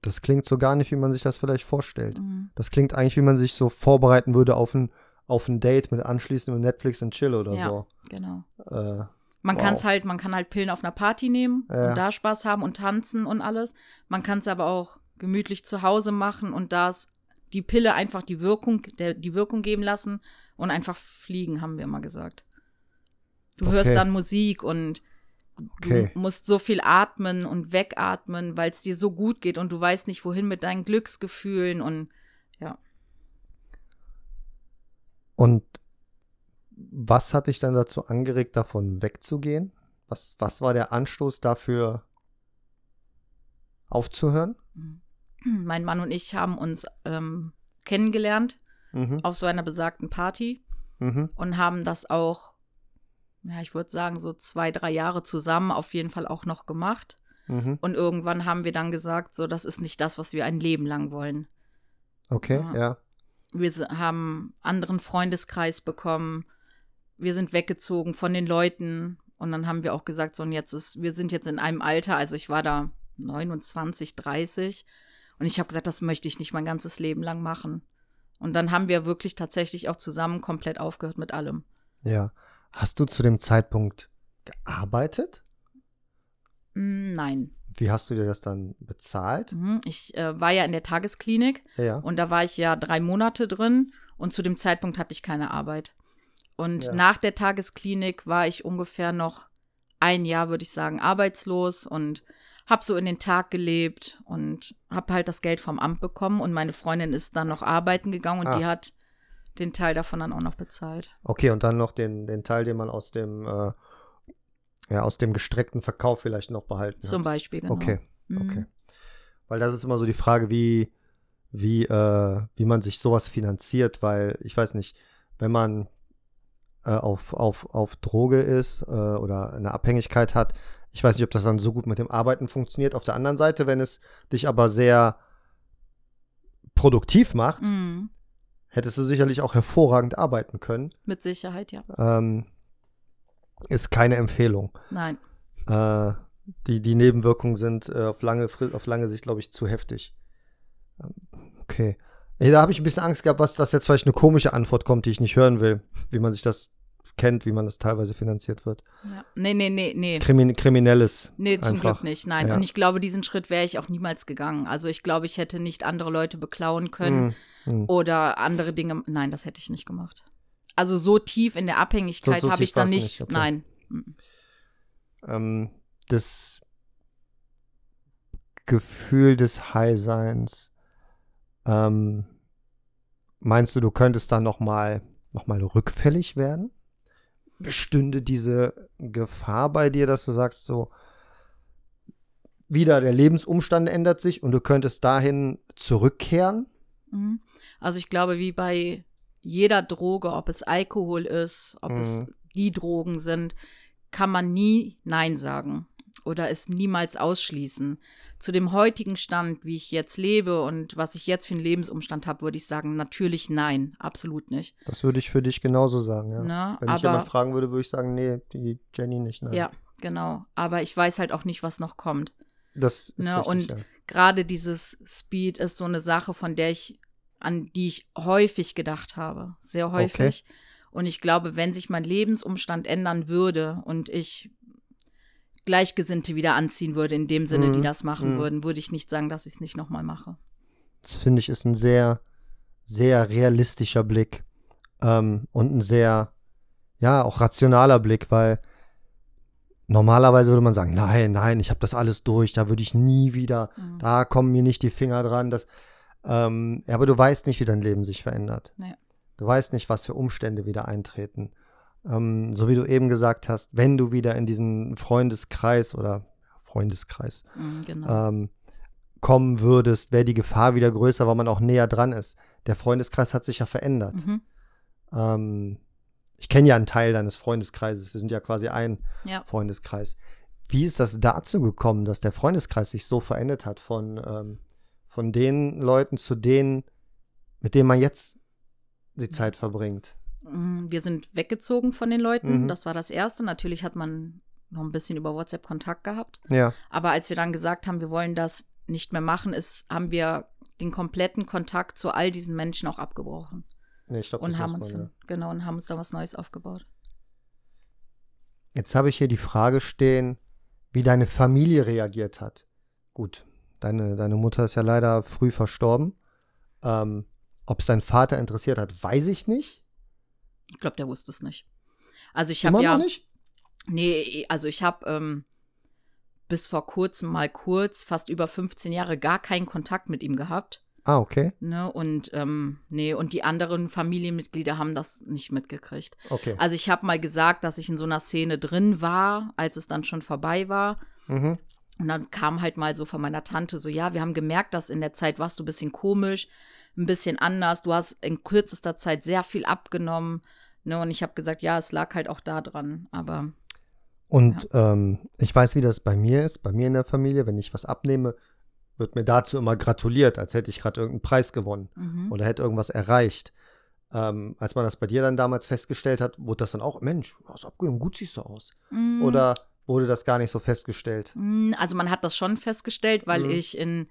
Das klingt so gar nicht, wie man sich das vielleicht vorstellt. Mhm. Das klingt eigentlich, wie man sich so vorbereiten würde auf ein, auf ein Date mit anschließendem Netflix und Chill oder ja, so. Genau. Äh, man wow. kann es halt, man kann halt Pillen auf einer Party nehmen ja. und da Spaß haben und tanzen und alles. Man kann es aber auch gemütlich zu Hause machen und das die Pille einfach die Wirkung, der, die Wirkung geben lassen und einfach fliegen, haben wir immer gesagt. Du okay. hörst dann Musik und okay. du musst so viel atmen und wegatmen, weil es dir so gut geht und du weißt nicht, wohin mit deinen Glücksgefühlen und ja. Und was hat dich dann dazu angeregt, davon wegzugehen? Was, was war der Anstoß dafür, aufzuhören? [CLEARS THROAT] Mein Mann und ich haben uns ähm, kennengelernt mhm. auf so einer besagten Party mhm. und haben das auch ja, ich würde sagen, so zwei, drei Jahre zusammen auf jeden Fall auch noch gemacht. Mhm. Und irgendwann haben wir dann gesagt, so, das ist nicht das, was wir ein Leben lang wollen. Okay, ja. ja. Wir haben anderen Freundeskreis bekommen. Wir sind weggezogen von den Leuten. Und dann haben wir auch gesagt, so, und jetzt ist, wir sind jetzt in einem Alter, also ich war da 29, 30. Und ich habe gesagt, das möchte ich nicht mein ganzes Leben lang machen. Und dann haben wir wirklich tatsächlich auch zusammen komplett aufgehört mit allem. Ja. Hast du zu dem Zeitpunkt gearbeitet? Mm, nein. Wie hast du dir das dann bezahlt? Mhm, ich äh, war ja in der Tagesklinik ja. und da war ich ja drei Monate drin und zu dem Zeitpunkt hatte ich keine Arbeit. Und ja. nach der Tagesklinik war ich ungefähr noch ein Jahr, würde ich sagen, arbeitslos und habe so in den Tag gelebt und habe halt das Geld vom Amt bekommen und meine Freundin ist dann noch arbeiten gegangen und ah. die hat den Teil davon dann auch noch bezahlt. Okay, und dann noch den, den Teil, den man aus dem, äh, ja, aus dem gestreckten Verkauf vielleicht noch behalten Zum hat. Beispiel, genau. Okay, mhm. okay. Weil das ist immer so die Frage, wie, wie, äh, wie man sich sowas finanziert, weil ich weiß nicht, wenn man äh, auf, auf, auf Droge ist äh, oder eine Abhängigkeit hat, ich weiß nicht, ob das dann so gut mit dem Arbeiten funktioniert. Auf der anderen Seite, wenn es dich aber sehr produktiv macht, mhm hättest du sicherlich auch hervorragend arbeiten können. Mit Sicherheit, ja. Ähm, ist keine Empfehlung. Nein. Äh, die, die Nebenwirkungen sind äh, auf, lange, auf lange Sicht, glaube ich, zu heftig. Ähm, okay. Hey, da habe ich ein bisschen Angst gehabt, was das jetzt vielleicht eine komische Antwort kommt, die ich nicht hören will, wie man sich das kennt, wie man das teilweise finanziert wird. Ja. Nee, nee, nee, nee. Krimin Kriminelles. Nee, zum einfach. Glück nicht, nein. Ja. Und ich glaube, diesen Schritt wäre ich auch niemals gegangen. Also ich glaube, ich hätte nicht andere Leute beklauen können mm, mm. oder andere Dinge. Nein, das hätte ich nicht gemacht. Also so tief in der Abhängigkeit so, so habe ich dann nicht. nicht okay. Nein. Ähm, das Gefühl des High-Seins, ähm, meinst du, du könntest dann noch mal, noch mal rückfällig werden? Bestünde diese Gefahr bei dir, dass du sagst so, wieder der Lebensumstand ändert sich und du könntest dahin zurückkehren? Mhm. Also ich glaube, wie bei jeder Droge, ob es Alkohol ist, ob mhm. es die Drogen sind, kann man nie Nein sagen oder es niemals ausschließen. Zu dem heutigen Stand, wie ich jetzt lebe und was ich jetzt für einen Lebensumstand habe, würde ich sagen, natürlich nein, absolut nicht. Das würde ich für dich genauso sagen, ja. Na, Wenn mich jemand fragen würde, würde ich sagen, nee, die Jenny nicht, nein. Ja, genau. Aber ich weiß halt auch nicht, was noch kommt. Das ist ne? richtig, Und ja. gerade dieses Speed ist so eine Sache, von der ich, an die ich häufig gedacht habe. Sehr häufig. Okay. Und ich glaube, wenn sich mein Lebensumstand ändern würde und ich Gleichgesinnte wieder anziehen würde, in dem Sinne, mhm. die das machen mhm. würden, würde ich nicht sagen, dass ich es nicht nochmal mache. Das finde ich ist ein sehr, sehr realistischer Blick ähm, und ein sehr, ja, auch rationaler Blick, weil normalerweise würde man sagen, nein, nein, ich habe das alles durch, da würde ich nie wieder, mhm. da kommen mir nicht die Finger dran. Das, ähm, aber du weißt nicht, wie dein Leben sich verändert. Nee. Du weißt nicht, was für Umstände wieder eintreten. Ähm, so wie du eben gesagt hast, wenn du wieder in diesen Freundeskreis oder Freundeskreis mhm, genau. ähm, kommen würdest, wäre die Gefahr wieder größer, weil man auch näher dran ist. Der Freundeskreis hat sich ja verändert. Mhm. Ähm, ich kenne ja einen Teil deines Freundeskreises. Wir sind ja quasi ein ja. Freundeskreis. Wie ist das dazu gekommen, dass der Freundeskreis sich so verändert hat von, ähm, von den Leuten zu denen, mit denen man jetzt die Zeit verbringt? Mm, wir sind weggezogen von den Leuten. Mhm. Das war das Erste. Natürlich hat man noch ein bisschen über WhatsApp Kontakt gehabt. Ja. Aber als wir dann gesagt haben, wir wollen das nicht mehr machen, ist, haben wir den kompletten Kontakt zu all diesen Menschen auch abgebrochen. Nee, ich glaube, und haben uns ja. genau und haben uns da was Neues aufgebaut. Jetzt habe ich hier die Frage stehen, wie deine Familie reagiert hat. Gut, deine, deine Mutter ist ja leider früh verstorben. Ähm, ob es dein Vater interessiert hat, weiß ich nicht. Ich glaube, der wusste es nicht. Also ich habe ja. Noch nicht? Nee, also ich habe ähm, bis vor kurzem mal kurz, fast über 15 Jahre, gar keinen Kontakt mit ihm gehabt. Ah, okay. Ne, und ähm, nee, und die anderen Familienmitglieder haben das nicht mitgekriegt. Okay. Also ich habe mal gesagt, dass ich in so einer Szene drin war, als es dann schon vorbei war. Mhm. Und dann kam halt mal so von meiner Tante so, ja, wir haben gemerkt, dass in der Zeit warst du ein bisschen komisch ein bisschen anders. Du hast in kürzester Zeit sehr viel abgenommen. Ne? Und ich habe gesagt, ja, es lag halt auch da dran. Aber. Und ja. ähm, ich weiß, wie das bei mir ist, bei mir in der Familie. Wenn ich was abnehme, wird mir dazu immer gratuliert, als hätte ich gerade irgendeinen Preis gewonnen mhm. oder hätte irgendwas erreicht. Ähm, als man das bei dir dann damals festgestellt hat, wurde das dann auch, Mensch, hast abgenommen, gut siehst du aus. Mhm. Oder wurde das gar nicht so festgestellt? Mhm, also man hat das schon festgestellt, weil mhm. ich in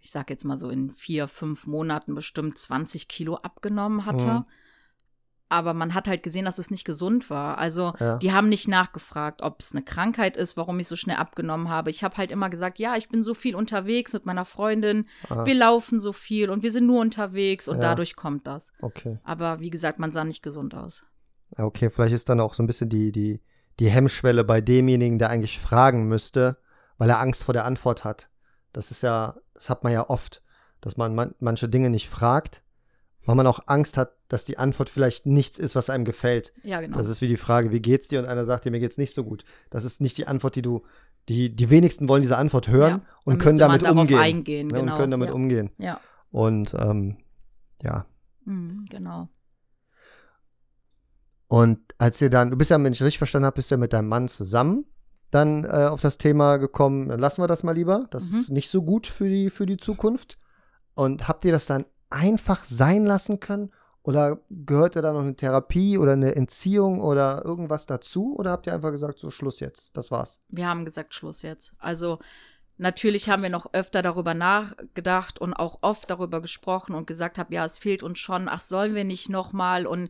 ich sag jetzt mal so in vier, fünf Monaten bestimmt 20 Kilo abgenommen hatte. Mhm. Aber man hat halt gesehen, dass es nicht gesund war. Also ja. die haben nicht nachgefragt, ob es eine Krankheit ist, warum ich so schnell abgenommen habe. Ich habe halt immer gesagt, ja, ich bin so viel unterwegs mit meiner Freundin, Aha. wir laufen so viel und wir sind nur unterwegs und ja. dadurch kommt das. Okay. Aber wie gesagt, man sah nicht gesund aus. Okay, vielleicht ist dann auch so ein bisschen die, die, die Hemmschwelle bei demjenigen, der eigentlich fragen müsste, weil er Angst vor der Antwort hat. Das ist ja, das hat man ja oft, dass man, man manche Dinge nicht fragt, weil man auch Angst hat, dass die Antwort vielleicht nichts ist, was einem gefällt. Ja, genau. Das ist wie die Frage, wie geht's dir? Und einer sagt dir, mir geht's nicht so gut. Das ist nicht die Antwort, die du, die, die wenigsten wollen diese Antwort hören ja, und können damit umgehen. Eingehen, ne, genau. Und können damit ja. umgehen. Ja. Und ähm, ja. Mhm, genau. Und als ihr dann, du bist ja, wenn ich richtig verstanden habe, bist du ja mit deinem Mann zusammen dann äh, auf das Thema gekommen, dann lassen wir das mal lieber. Das mhm. ist nicht so gut für die, für die Zukunft. Und habt ihr das dann einfach sein lassen können? Oder gehörte da noch eine Therapie oder eine Entziehung oder irgendwas dazu? Oder habt ihr einfach gesagt, so Schluss jetzt, das war's? Wir haben gesagt, Schluss jetzt. Also natürlich haben wir noch öfter darüber nachgedacht und auch oft darüber gesprochen und gesagt haben, ja, es fehlt uns schon, ach, sollen wir nicht nochmal? Und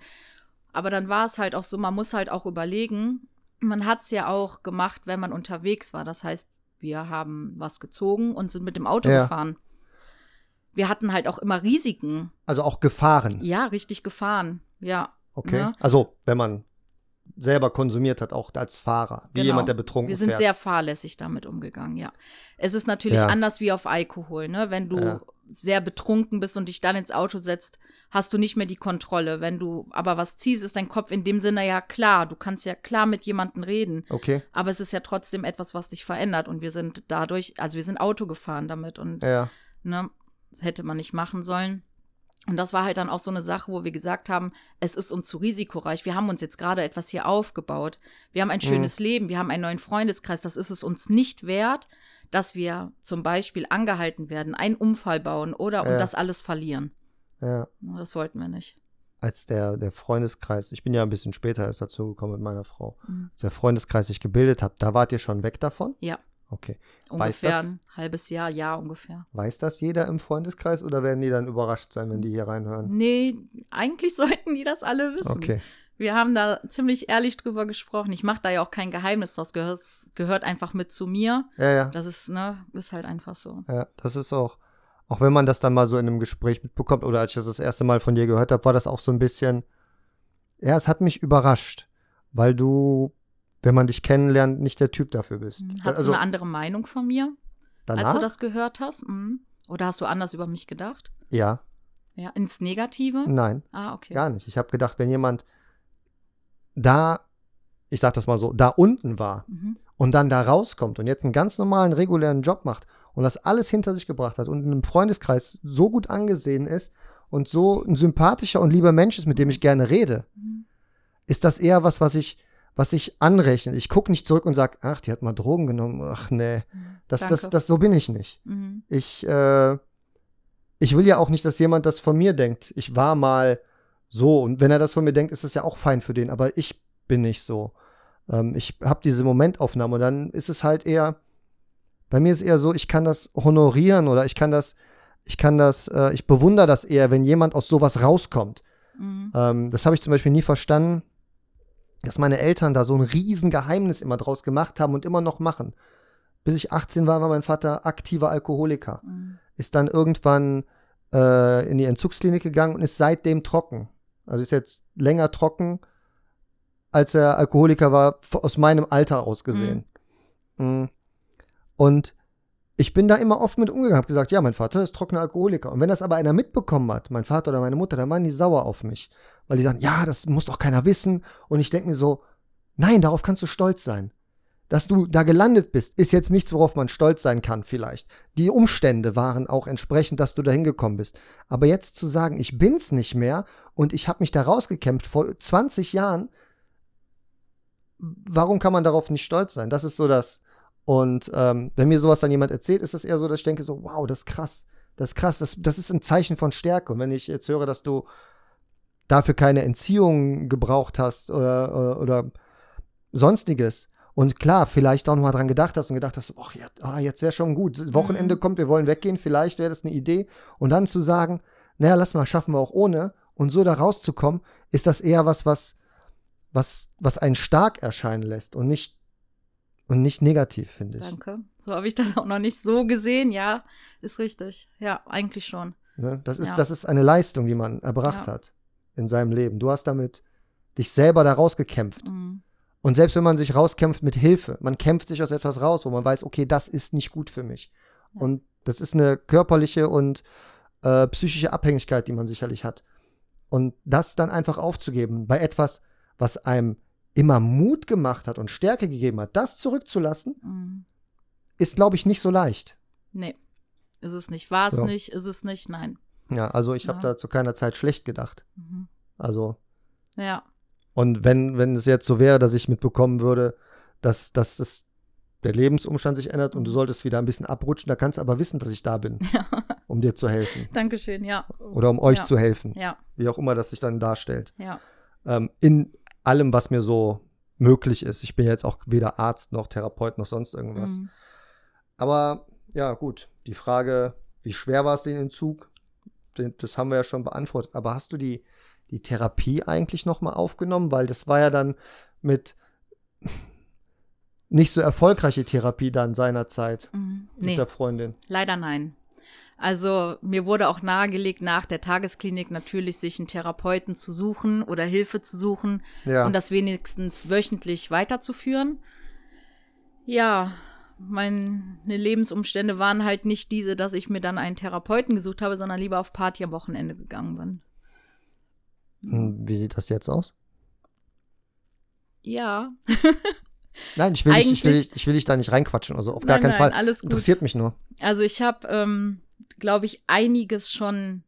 Aber dann war es halt auch so, man muss halt auch überlegen, man hat es ja auch gemacht, wenn man unterwegs war. Das heißt, wir haben was gezogen und sind mit dem Auto ja. gefahren. Wir hatten halt auch immer Risiken. Also auch Gefahren. Ja, richtig gefahren. Ja. Okay. Ne? Also, wenn man selber konsumiert hat, auch als Fahrer, wie genau. jemand, der betrunken Wir sind fährt. sehr fahrlässig damit umgegangen, ja. Es ist natürlich ja. anders wie auf Alkohol, ne? Wenn du ja. sehr betrunken bist und dich dann ins Auto setzt, hast du nicht mehr die Kontrolle. Wenn du aber was ziehst, ist dein Kopf in dem Sinne ja klar. Du kannst ja klar mit jemandem reden. Okay. Aber es ist ja trotzdem etwas, was dich verändert. Und wir sind dadurch, also wir sind Auto gefahren damit. Und ja. ne, das hätte man nicht machen sollen. Und das war halt dann auch so eine Sache, wo wir gesagt haben, es ist uns zu risikoreich. Wir haben uns jetzt gerade etwas hier aufgebaut. Wir haben ein mhm. schönes mhm. Leben, wir haben einen neuen Freundeskreis. Das ist es uns nicht wert, dass wir zum Beispiel angehalten werden, einen Unfall bauen oder ja. und das alles verlieren. Ja. Das wollten wir nicht. Als der, der Freundeskreis, ich bin ja ein bisschen später erst dazu gekommen mit meiner Frau, mhm. als der Freundeskreis sich gebildet hat, da wart ihr schon weg davon? Ja. Okay. Ungefähr das, ein halbes Jahr, ja ungefähr. Weiß das jeder im Freundeskreis oder werden die dann überrascht sein, wenn die hier reinhören? Nee, eigentlich [LAUGHS] sollten die das alle wissen. Okay. Wir haben da ziemlich ehrlich drüber gesprochen. Ich mache da ja auch kein Geheimnis draus. Gehört, gehört einfach mit zu mir. Ja, ja. Das ist, ne, ist halt einfach so. Ja, das ist auch, auch wenn man das dann mal so in einem Gespräch mitbekommt oder als ich das das erste Mal von dir gehört habe, war das auch so ein bisschen, ja, es hat mich überrascht, weil du wenn man dich kennenlernt, nicht der Typ dafür bist. Hm, hast also, du eine andere Meinung von mir, danach? als du das gehört hast? Hm. Oder hast du anders über mich gedacht? Ja. Ja, ins Negative? Nein. Ah, okay. Gar nicht. Ich habe gedacht, wenn jemand da, ich sag das mal so, da unten war mhm. und dann da rauskommt und jetzt einen ganz normalen, regulären Job macht und das alles hinter sich gebracht hat und in einem Freundeskreis so gut angesehen ist und so ein sympathischer und lieber Mensch ist, mit dem ich gerne rede, mhm. ist das eher was, was ich was ich anrechne. Ich gucke nicht zurück und sage, ach, die hat mal Drogen genommen. Ach nee, mhm. das, das, das, so bin ich nicht. Mhm. Ich, äh, ich will ja auch nicht, dass jemand das von mir denkt. Ich war mal so und wenn er das von mir denkt, ist das ja auch fein für den. Aber ich bin nicht so. Ähm, ich habe diese Momentaufnahme und dann ist es halt eher, bei mir ist eher so, ich kann das honorieren oder ich kann das, ich kann das, äh, ich bewundere das eher, wenn jemand aus sowas rauskommt. Mhm. Ähm, das habe ich zum Beispiel nie verstanden dass meine Eltern da so ein Riesengeheimnis immer draus gemacht haben und immer noch machen. Bis ich 18 war, war mein Vater aktiver Alkoholiker. Mhm. Ist dann irgendwann äh, in die Entzugsklinik gegangen und ist seitdem trocken. Also ist jetzt länger trocken, als er Alkoholiker war, aus meinem Alter aus gesehen. Mhm. Und ich bin da immer oft mit umgegangen, habe gesagt, ja, mein Vater ist trockener Alkoholiker. Und wenn das aber einer mitbekommen hat, mein Vater oder meine Mutter, dann waren die sauer auf mich. Weil die sagen, ja, das muss doch keiner wissen. Und ich denke mir so, nein, darauf kannst du stolz sein. Dass du da gelandet bist, ist jetzt nichts, worauf man stolz sein kann, vielleicht. Die Umstände waren auch entsprechend, dass du da hingekommen bist. Aber jetzt zu sagen, ich bin's nicht mehr und ich habe mich da rausgekämpft vor 20 Jahren, warum kann man darauf nicht stolz sein? Das ist so das, und ähm, wenn mir sowas dann jemand erzählt, ist es eher so, dass ich denke so, wow, das ist krass. Das ist krass, das, das ist ein Zeichen von Stärke. Und wenn ich jetzt höre, dass du dafür keine Entziehung gebraucht hast oder, oder, oder sonstiges, und klar, vielleicht auch nochmal dran gedacht hast und gedacht hast, ach, jetzt, ah, jetzt wäre schon gut. Wochenende mhm. kommt, wir wollen weggehen, vielleicht wäre das eine Idee. Und dann zu sagen, naja, lass mal, schaffen wir auch ohne. Und so da rauszukommen, ist das eher was, was, was, was einen stark erscheinen lässt und nicht und nicht negativ, finde ich. Danke. So habe ich das auch noch nicht so gesehen. Ja, ist richtig. Ja, eigentlich schon. Ne? Das, ist, ja. das ist eine Leistung, die man erbracht ja. hat in seinem Leben. Du hast damit dich selber da rausgekämpft. Mhm. Und selbst wenn man sich rauskämpft mit Hilfe, man kämpft sich aus etwas raus, wo man weiß, okay, das ist nicht gut für mich. Ja. Und das ist eine körperliche und äh, psychische Abhängigkeit, die man sicherlich hat. Und das dann einfach aufzugeben bei etwas, was einem immer Mut gemacht hat und Stärke gegeben hat, das zurückzulassen, mhm. ist, glaube ich, nicht so leicht. Nee, ist es nicht. War es ja. nicht, ist es nicht, nein. Ja, also ich ja. habe da zu keiner Zeit schlecht gedacht. Mhm. Also. Ja. Und wenn, wenn es jetzt so wäre, dass ich mitbekommen würde, dass, dass das, der Lebensumstand sich ändert und du mhm. solltest wieder ein bisschen abrutschen, da kannst du aber wissen, dass ich da bin, [LAUGHS] ja. um dir zu helfen. [LAUGHS] Dankeschön, ja. Oder um euch ja. zu helfen. Ja. Wie auch immer das sich dann darstellt. Ja. Ähm, in allem, was mir so möglich ist. Ich bin jetzt auch weder Arzt noch Therapeut noch sonst irgendwas. Mhm. Aber ja, gut. Die Frage, wie schwer war es den Entzug? Das haben wir ja schon beantwortet. Aber hast du die, die Therapie eigentlich nochmal aufgenommen? Weil das war ja dann mit nicht so erfolgreiche Therapie dann seinerzeit mhm. mit nee, der Freundin. Leider nein. Also mir wurde auch nahegelegt, nach der Tagesklinik natürlich sich einen Therapeuten zu suchen oder Hilfe zu suchen ja. und das wenigstens wöchentlich weiterzuführen. Ja, meine Lebensumstände waren halt nicht diese, dass ich mir dann einen Therapeuten gesucht habe, sondern lieber auf Party am Wochenende gegangen bin. Wie sieht das jetzt aus? Ja. nein, ich will, dich, ich, will, ich will dich da nicht reinquatschen, also auf nein, gar keinen nein, Fall. Alles gut. Interessiert mich nur. Also ich habe, ähm, glaube ich, einiges schon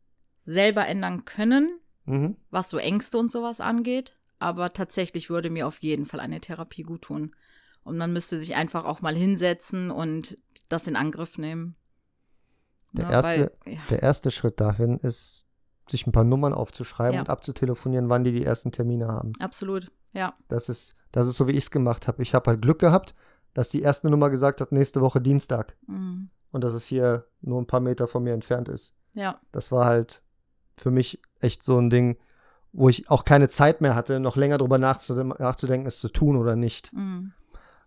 selber ändern können, mhm. was so Ängste und sowas angeht. Aber tatsächlich würde mir auf jeden Fall eine Therapie gut tun. Und man müsste sich einfach auch mal hinsetzen und das in Angriff nehmen. Der, ja, erste, weil, ja. der erste Schritt dahin ist, sich ein paar Nummern aufzuschreiben ja. und abzutelefonieren, wann die die ersten Termine haben. Absolut, ja. Das ist, das ist so, wie ich es gemacht habe. Ich habe halt Glück gehabt, dass die erste Nummer gesagt hat, nächste Woche Dienstag. Mhm. Und dass es hier nur ein paar Meter von mir entfernt ist. Ja. Das war halt für mich echt so ein Ding, wo ich auch keine Zeit mehr hatte, noch länger drüber nachzudenken, es zu tun oder nicht. Mhm.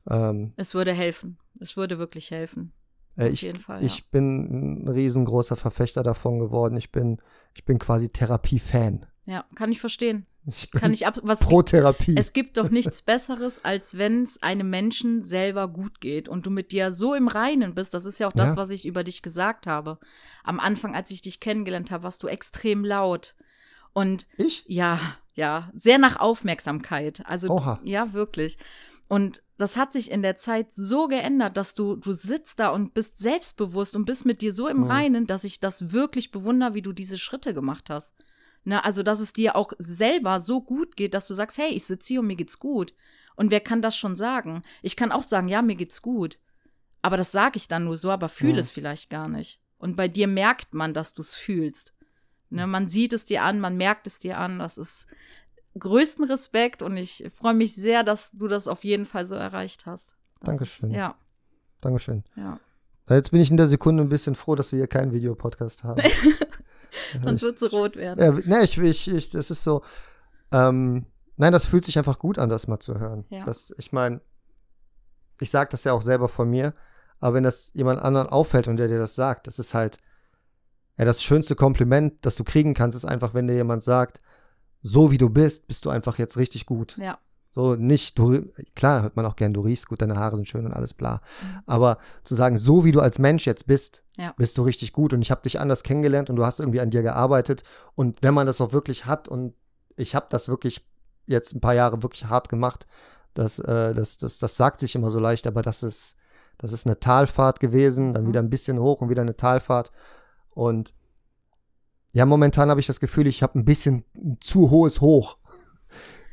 Ähm, es würde helfen. Es würde wirklich helfen. Äh, ich, Fall, ich ja. bin ein riesengroßer Verfechter davon geworden. Ich bin, ich bin quasi Therapie-Fan. Ja, kann ich verstehen. Ich kann ich ab was pro Therapie. Es gibt doch nichts [LAUGHS] Besseres, als wenn es einem Menschen selber gut geht und du mit dir so im Reinen bist. Das ist ja auch das, ja. was ich über dich gesagt habe. Am Anfang, als ich dich kennengelernt habe, warst du extrem laut. Und ich? Ja, ja, sehr nach Aufmerksamkeit. Also Oha. ja, wirklich. Und das hat sich in der Zeit so geändert, dass du, du sitzt da und bist selbstbewusst und bist mit dir so im mhm. Reinen, dass ich das wirklich bewundere, wie du diese Schritte gemacht hast. Na, ne, also, dass es dir auch selber so gut geht, dass du sagst, hey, ich sitze hier und mir geht's gut. Und wer kann das schon sagen? Ich kann auch sagen, ja, mir geht's gut. Aber das sage ich dann nur so, aber fühle mhm. es vielleicht gar nicht. Und bei dir merkt man, dass du es fühlst. Ne, man sieht es dir an, man merkt es dir an. Das ist, größten Respekt und ich freue mich sehr, dass du das auf jeden Fall so erreicht hast. Das Dankeschön. Ist, ja. Dankeschön. Ja. Jetzt bin ich in der Sekunde ein bisschen froh, dass wir hier keinen Videopodcast haben. [LAUGHS] Sonst wird es rot werden. Ja, ne, ich, ich, ich, das ist so. Ähm, nein, das fühlt sich einfach gut an, das mal zu hören. Ja. Das, ich meine, ich sage das ja auch selber von mir, aber wenn das jemand anderen auffällt und der dir das sagt, das ist halt, ja, das schönste Kompliment, das du kriegen kannst, ist einfach, wenn dir jemand sagt, so wie du bist, bist du einfach jetzt richtig gut. Ja. So nicht, du, klar hört man auch gern, du riechst gut, deine Haare sind schön und alles bla. Mhm. Aber zu sagen, so wie du als Mensch jetzt bist, ja. bist du richtig gut und ich habe dich anders kennengelernt und du hast irgendwie an dir gearbeitet. Und wenn man das auch wirklich hat und ich habe das wirklich jetzt ein paar Jahre wirklich hart gemacht, das, äh, das, das, das sagt sich immer so leicht, aber das ist, das ist eine Talfahrt gewesen, dann mhm. wieder ein bisschen hoch und wieder eine Talfahrt. Und ja, momentan habe ich das Gefühl, ich habe ein bisschen zu hohes Hoch.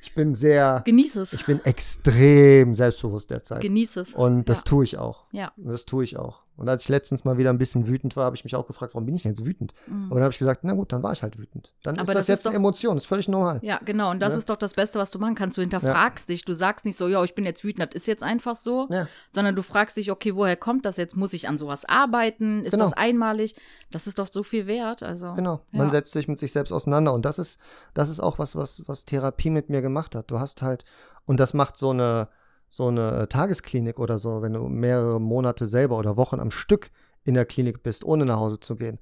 Ich bin sehr. Genieß es. Ich bin extrem selbstbewusst derzeit. Genieß es. Und das ja. tue ich auch. Ja. Und das tue ich auch. Und als ich letztens mal wieder ein bisschen wütend war, habe ich mich auch gefragt, warum bin ich denn jetzt wütend? Mhm. Aber dann habe ich gesagt, na gut, dann war ich halt wütend. Dann Aber ist das, das jetzt ist doch, eine Emotion, das ist völlig normal. Ja, genau. Und das ja? ist doch das Beste, was du machen kannst. Du hinterfragst ja. dich. Du sagst nicht so, ja, ich bin jetzt wütend, das ist jetzt einfach so. Ja. Sondern du fragst dich, okay, woher kommt das jetzt? Muss ich an sowas arbeiten? Ist genau. das einmalig? Das ist doch so viel wert. Also, genau. Man setzt sich mit sich selbst auseinander. Und das ist, das ist auch was, was, was Therapie mit mir gemacht hat. Du hast halt, und das macht so eine, so eine Tagesklinik oder so, wenn du mehrere Monate selber oder Wochen am Stück in der Klinik bist, ohne nach Hause zu gehen.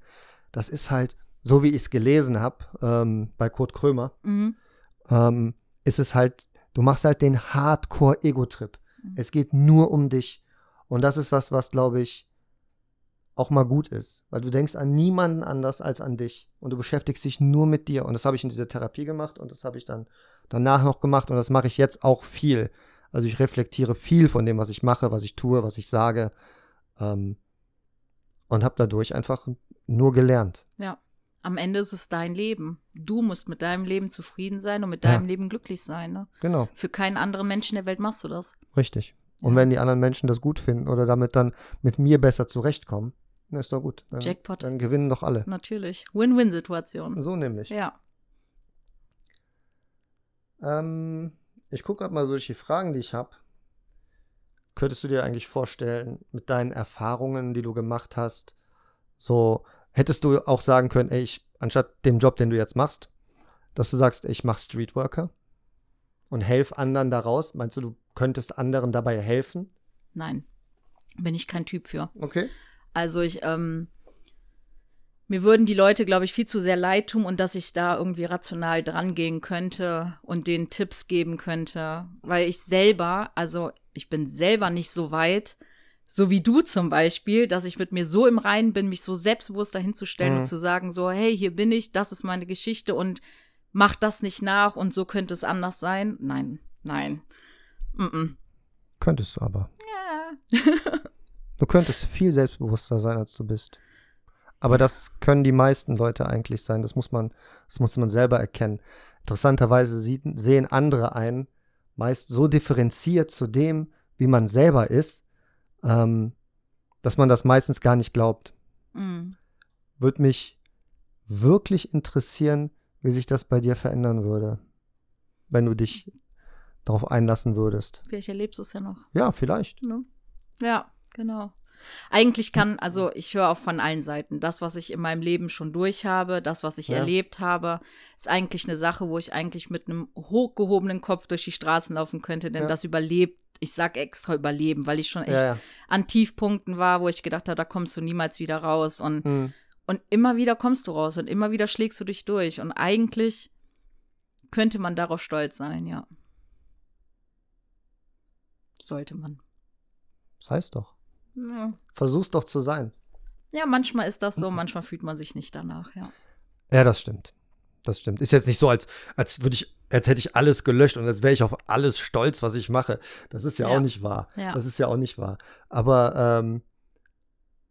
Das ist halt, so wie ich es gelesen habe ähm, bei Kurt Krömer, mhm. ähm, ist es halt, du machst halt den Hardcore-Ego-Trip. Mhm. Es geht nur um dich. Und das ist was, was, glaube ich, auch mal gut ist, weil du denkst an niemanden anders als an dich und du beschäftigst dich nur mit dir. Und das habe ich in dieser Therapie gemacht und das habe ich dann danach noch gemacht und das mache ich jetzt auch viel. Also ich reflektiere viel von dem, was ich mache, was ich tue, was ich sage. Ähm, und habe dadurch einfach nur gelernt. Ja. Am Ende ist es dein Leben. Du musst mit deinem Leben zufrieden sein und mit deinem ja. Leben glücklich sein. Ne? Genau. Für keinen anderen Menschen der Welt machst du das. Richtig. Und ja. wenn die anderen Menschen das gut finden oder damit dann mit mir besser zurechtkommen, dann ist doch gut. Dann, Jackpot. Dann gewinnen doch alle. Natürlich. Win-Win-Situation. So nämlich. Ja. Ähm, ich gucke gerade mal durch die Fragen, die ich habe. Könntest du dir eigentlich vorstellen, mit deinen Erfahrungen, die du gemacht hast, so hättest du auch sagen können, ey, ich, anstatt dem Job, den du jetzt machst, dass du sagst, ich mache Streetworker und helf anderen daraus? Meinst du, du könntest anderen dabei helfen? Nein, bin ich kein Typ für. Okay. Also ich, ähm, mir würden die Leute, glaube ich, viel zu sehr leid tun und dass ich da irgendwie rational dran gehen könnte und denen Tipps geben könnte. Weil ich selber, also ich bin selber nicht so weit, so wie du zum Beispiel, dass ich mit mir so im Reinen bin, mich so selbstbewusst dahinzustellen mhm. und zu sagen, so, hey, hier bin ich, das ist meine Geschichte und mach das nicht nach und so könnte es anders sein. Nein, nein. Mm -mm. Könntest du aber. Ja. du könntest viel selbstbewusster sein, als du bist. Aber das können die meisten Leute eigentlich sein. Das muss man, das muss man selber erkennen. Interessanterweise sieht, sehen andere ein, meist so differenziert zu dem, wie man selber ist, ähm, dass man das meistens gar nicht glaubt. Mhm. Würde mich wirklich interessieren, wie sich das bei dir verändern würde, wenn du dich darauf einlassen würdest. Vielleicht erlebst du es ja noch. Ja, vielleicht. Ne? Ja, genau. Eigentlich kann, also ich höre auch von allen Seiten, das, was ich in meinem Leben schon durch habe, das, was ich ja. erlebt habe, ist eigentlich eine Sache, wo ich eigentlich mit einem hochgehobenen Kopf durch die Straßen laufen könnte, denn ja. das überlebt, ich sag extra überleben, weil ich schon echt ja, an Tiefpunkten war, wo ich gedacht habe, da kommst du niemals wieder raus und mhm. Und immer wieder kommst du raus und immer wieder schlägst du dich durch. Und eigentlich könnte man darauf stolz sein, ja. Sollte man. Das heißt doch. Ja. Versuch's doch zu sein. Ja, manchmal ist das so, manchmal fühlt man sich nicht danach, ja. Ja, das stimmt. Das stimmt. Ist jetzt nicht so, als, als würde ich, als hätte ich alles gelöscht und als wäre ich auf alles stolz, was ich mache. Das ist ja, ja. auch nicht wahr. Ja. Das ist ja auch nicht wahr. Aber ähm,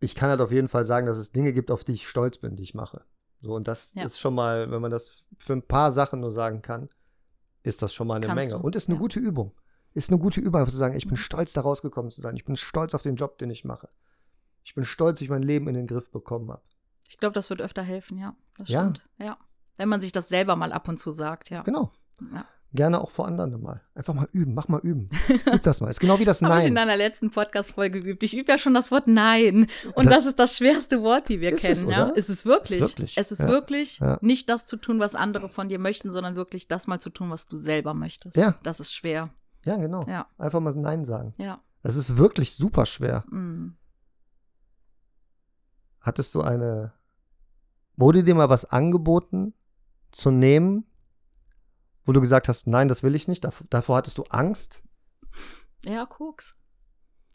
ich kann halt auf jeden Fall sagen, dass es Dinge gibt, auf die ich stolz bin, die ich mache. So, und das ja. ist schon mal, wenn man das für ein paar Sachen nur sagen kann, ist das schon mal eine Kannst Menge. Du. Und ist eine gute Übung. Ist eine gute Übung, einfach zu sagen, ich bin mhm. stolz, da rausgekommen zu sein. Ich bin stolz auf den Job, den ich mache. Ich bin stolz, dass ich mein Leben in den Griff bekommen habe. Ich glaube, das wird öfter helfen, ja. Das ja. stimmt. Ja. Wenn man sich das selber mal ab und zu sagt, ja. Genau. Ja. Gerne auch vor anderen mal. Einfach mal üben, mach mal üben. [LAUGHS] Üb das mal. Ist genau wie das Nein. Habe ich in deiner letzten Podcast-Folge geübt. Ich übe ja schon das Wort Nein. Und das, das ist das schwerste Wort, wie wir kennen. Es, ja? Ist es wirklich. Ist wirklich. Es ist ja. wirklich ja. nicht das zu tun, was andere von dir möchten, sondern wirklich das mal zu tun, was du selber möchtest. Ja. Das ist schwer. Ja, genau. Ja. Einfach mal Nein sagen. Ja. Das ist wirklich super schwer. Mhm. Hattest du eine. Wurde dir mal was angeboten zu nehmen, wo du gesagt hast, nein, das will ich nicht, davor, davor hattest du Angst? Ja, Koks.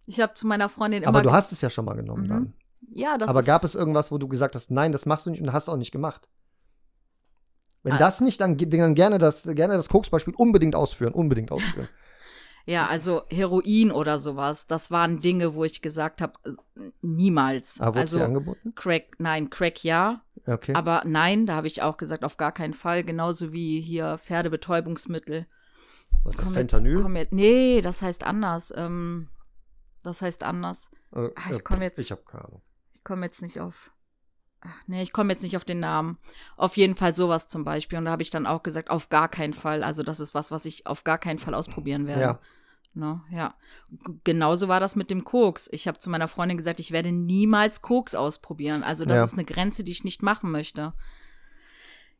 Ich habe zu meiner Freundin immer. Aber du hast es ja schon mal genommen mhm. dann. Ja, das Aber gab es irgendwas, wo du gesagt hast, nein, das machst du nicht und hast auch nicht gemacht? Wenn ah. das nicht, dann, dann gerne das, gerne das Koksbeispiel unbedingt ausführen, unbedingt ausführen. [LAUGHS] Ja, also Heroin oder sowas, das waren Dinge, wo ich gesagt habe, niemals. Aber also dir angeboten? Crack, nein, Crack ja. Okay. Aber nein, da habe ich auch gesagt, auf gar keinen Fall. Genauso wie hier Pferdebetäubungsmittel. Was ist Fentanyl? Jetzt, jetzt, nee, das heißt anders. Ähm, das heißt anders. Äh, Ach, ich komme jetzt. Ich habe keine Ahnung. Ich komme jetzt nicht auf. Ach, nee, ich komme jetzt nicht auf den Namen. Auf jeden Fall sowas zum Beispiel. Und da habe ich dann auch gesagt, auf gar keinen Fall. Also das ist was, was ich auf gar keinen Fall ausprobieren werde. Ja. No, ja. Genauso war das mit dem Koks. Ich habe zu meiner Freundin gesagt, ich werde niemals Koks ausprobieren. Also das ja. ist eine Grenze, die ich nicht machen möchte.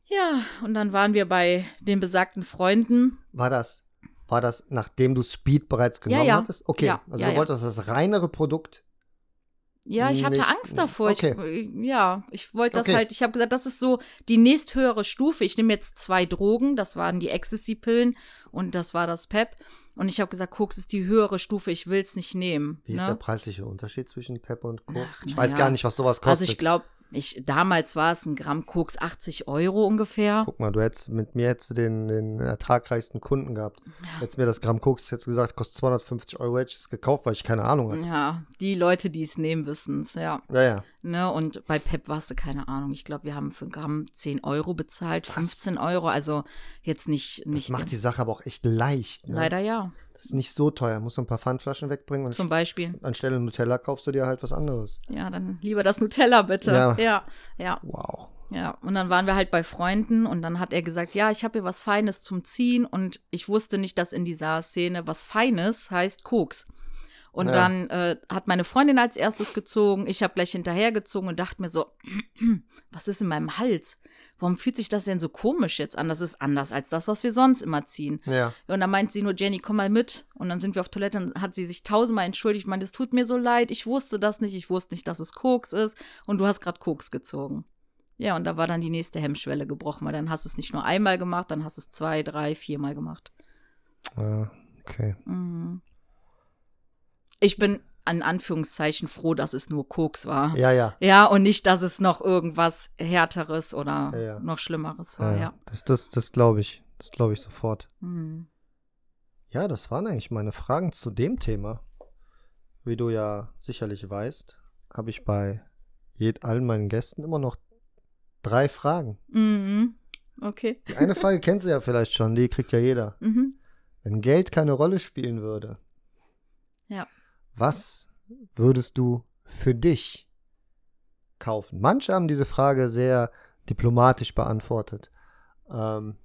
Ja, und dann waren wir bei den besagten Freunden. War das, war das, nachdem du Speed bereits genommen ja, ja. hattest? Okay, ja, also du wolltest das reinere Produkt ja, ich hatte Angst davor. Okay. Ich, ja, ich wollte das okay. halt, ich habe gesagt, das ist so die nächsthöhere Stufe. Ich nehme jetzt zwei Drogen, das waren die Ecstasy-Pillen und das war das PEP. Und ich habe gesagt, Koks ist die höhere Stufe, ich will es nicht nehmen. Wie ne? ist der preisliche Unterschied zwischen PEP und Koks? Ach, ich weiß ja. gar nicht, was sowas kostet. Also ich glaube, ich, damals war es ein Gramm Koks 80 Euro ungefähr. Guck mal, du hättest mit mir hättest den, den ertragreichsten Kunden gehabt. Ja. Hättest mir das Gramm Koks jetzt gesagt, kostet 250 Euro, hätte ich es gekauft, weil ich keine Ahnung hatte. Ja, die Leute, die es nehmen, wissen es, ja. Ja, ja. Ne, und bei Pep warst du keine Ahnung. Ich glaube, wir haben für ein Gramm 10 Euro bezahlt, Was? 15 Euro. Also jetzt nicht. nicht das macht die Sache aber auch echt leicht. Ne? Leider ja. Das ist nicht so teuer. Musst du ein paar Pfandflaschen wegbringen. Und Zum Beispiel. Anstelle Nutella kaufst du dir halt was anderes. Ja, dann lieber das Nutella bitte. Ja. Ja. ja. Wow. Ja, und dann waren wir halt bei Freunden und dann hat er gesagt, ja, ich habe hier was Feines zum Ziehen und ich wusste nicht, dass in dieser Szene was Feines heißt Koks. Und ja. dann äh, hat meine Freundin als erstes gezogen. Ich habe gleich hinterhergezogen und dachte mir so, [CLEARS THROAT] was ist in meinem Hals? Warum fühlt sich das denn so komisch jetzt an? Das ist anders als das, was wir sonst immer ziehen. Ja. Und dann meint sie nur, Jenny, komm mal mit. Und dann sind wir auf Toilette und hat sie sich tausendmal entschuldigt. Ich meine, es tut mir so leid. Ich wusste das nicht. Ich wusste nicht, dass es Koks ist. Und du hast gerade Koks gezogen. Ja, und da war dann die nächste Hemmschwelle gebrochen, weil dann hast du es nicht nur einmal gemacht, dann hast du es zwei, drei, viermal gemacht. Ja, okay. Mhm. Ich bin an Anführungszeichen froh, dass es nur Koks war. Ja, ja. Ja, und nicht, dass es noch irgendwas Härteres oder ja, ja. noch Schlimmeres war, ja. ja. Das, das, das glaube ich. Das glaube ich sofort. Mhm. Ja, das waren eigentlich meine Fragen zu dem Thema. Wie du ja sicherlich weißt, habe ich bei allen meinen Gästen immer noch drei Fragen. Mhm. Okay. Die eine Frage kennst du ja vielleicht schon, die kriegt ja jeder. [LAUGHS] Mhm. Wenn Geld keine Rolle spielen würde, ja. Was würdest du für dich kaufen? Manche haben diese Frage sehr diplomatisch beantwortet. Ähm,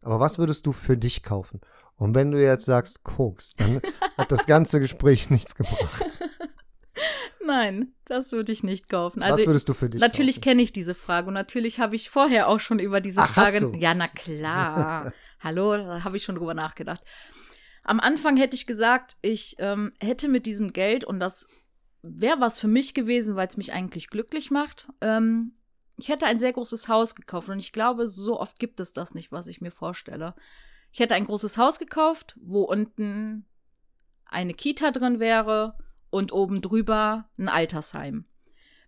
aber was würdest du für dich kaufen? Und wenn du jetzt sagst Koks, dann [LAUGHS] hat das ganze Gespräch nichts gebracht. [LAUGHS] Nein, das würde ich nicht kaufen. Also, Was würdest du für dich Natürlich kenne ich diese Frage und natürlich habe ich vorher auch schon über diese Ach, Frage. Hast du? Ja, na klar. [LAUGHS] Hallo, da habe ich schon drüber nachgedacht. Am Anfang hätte ich gesagt, ich ähm, hätte mit diesem Geld, und das wäre was für mich gewesen, weil es mich eigentlich glücklich macht, ähm, ich hätte ein sehr großes Haus gekauft. Und ich glaube, so oft gibt es das nicht, was ich mir vorstelle. Ich hätte ein großes Haus gekauft, wo unten eine Kita drin wäre und oben drüber ein Altersheim.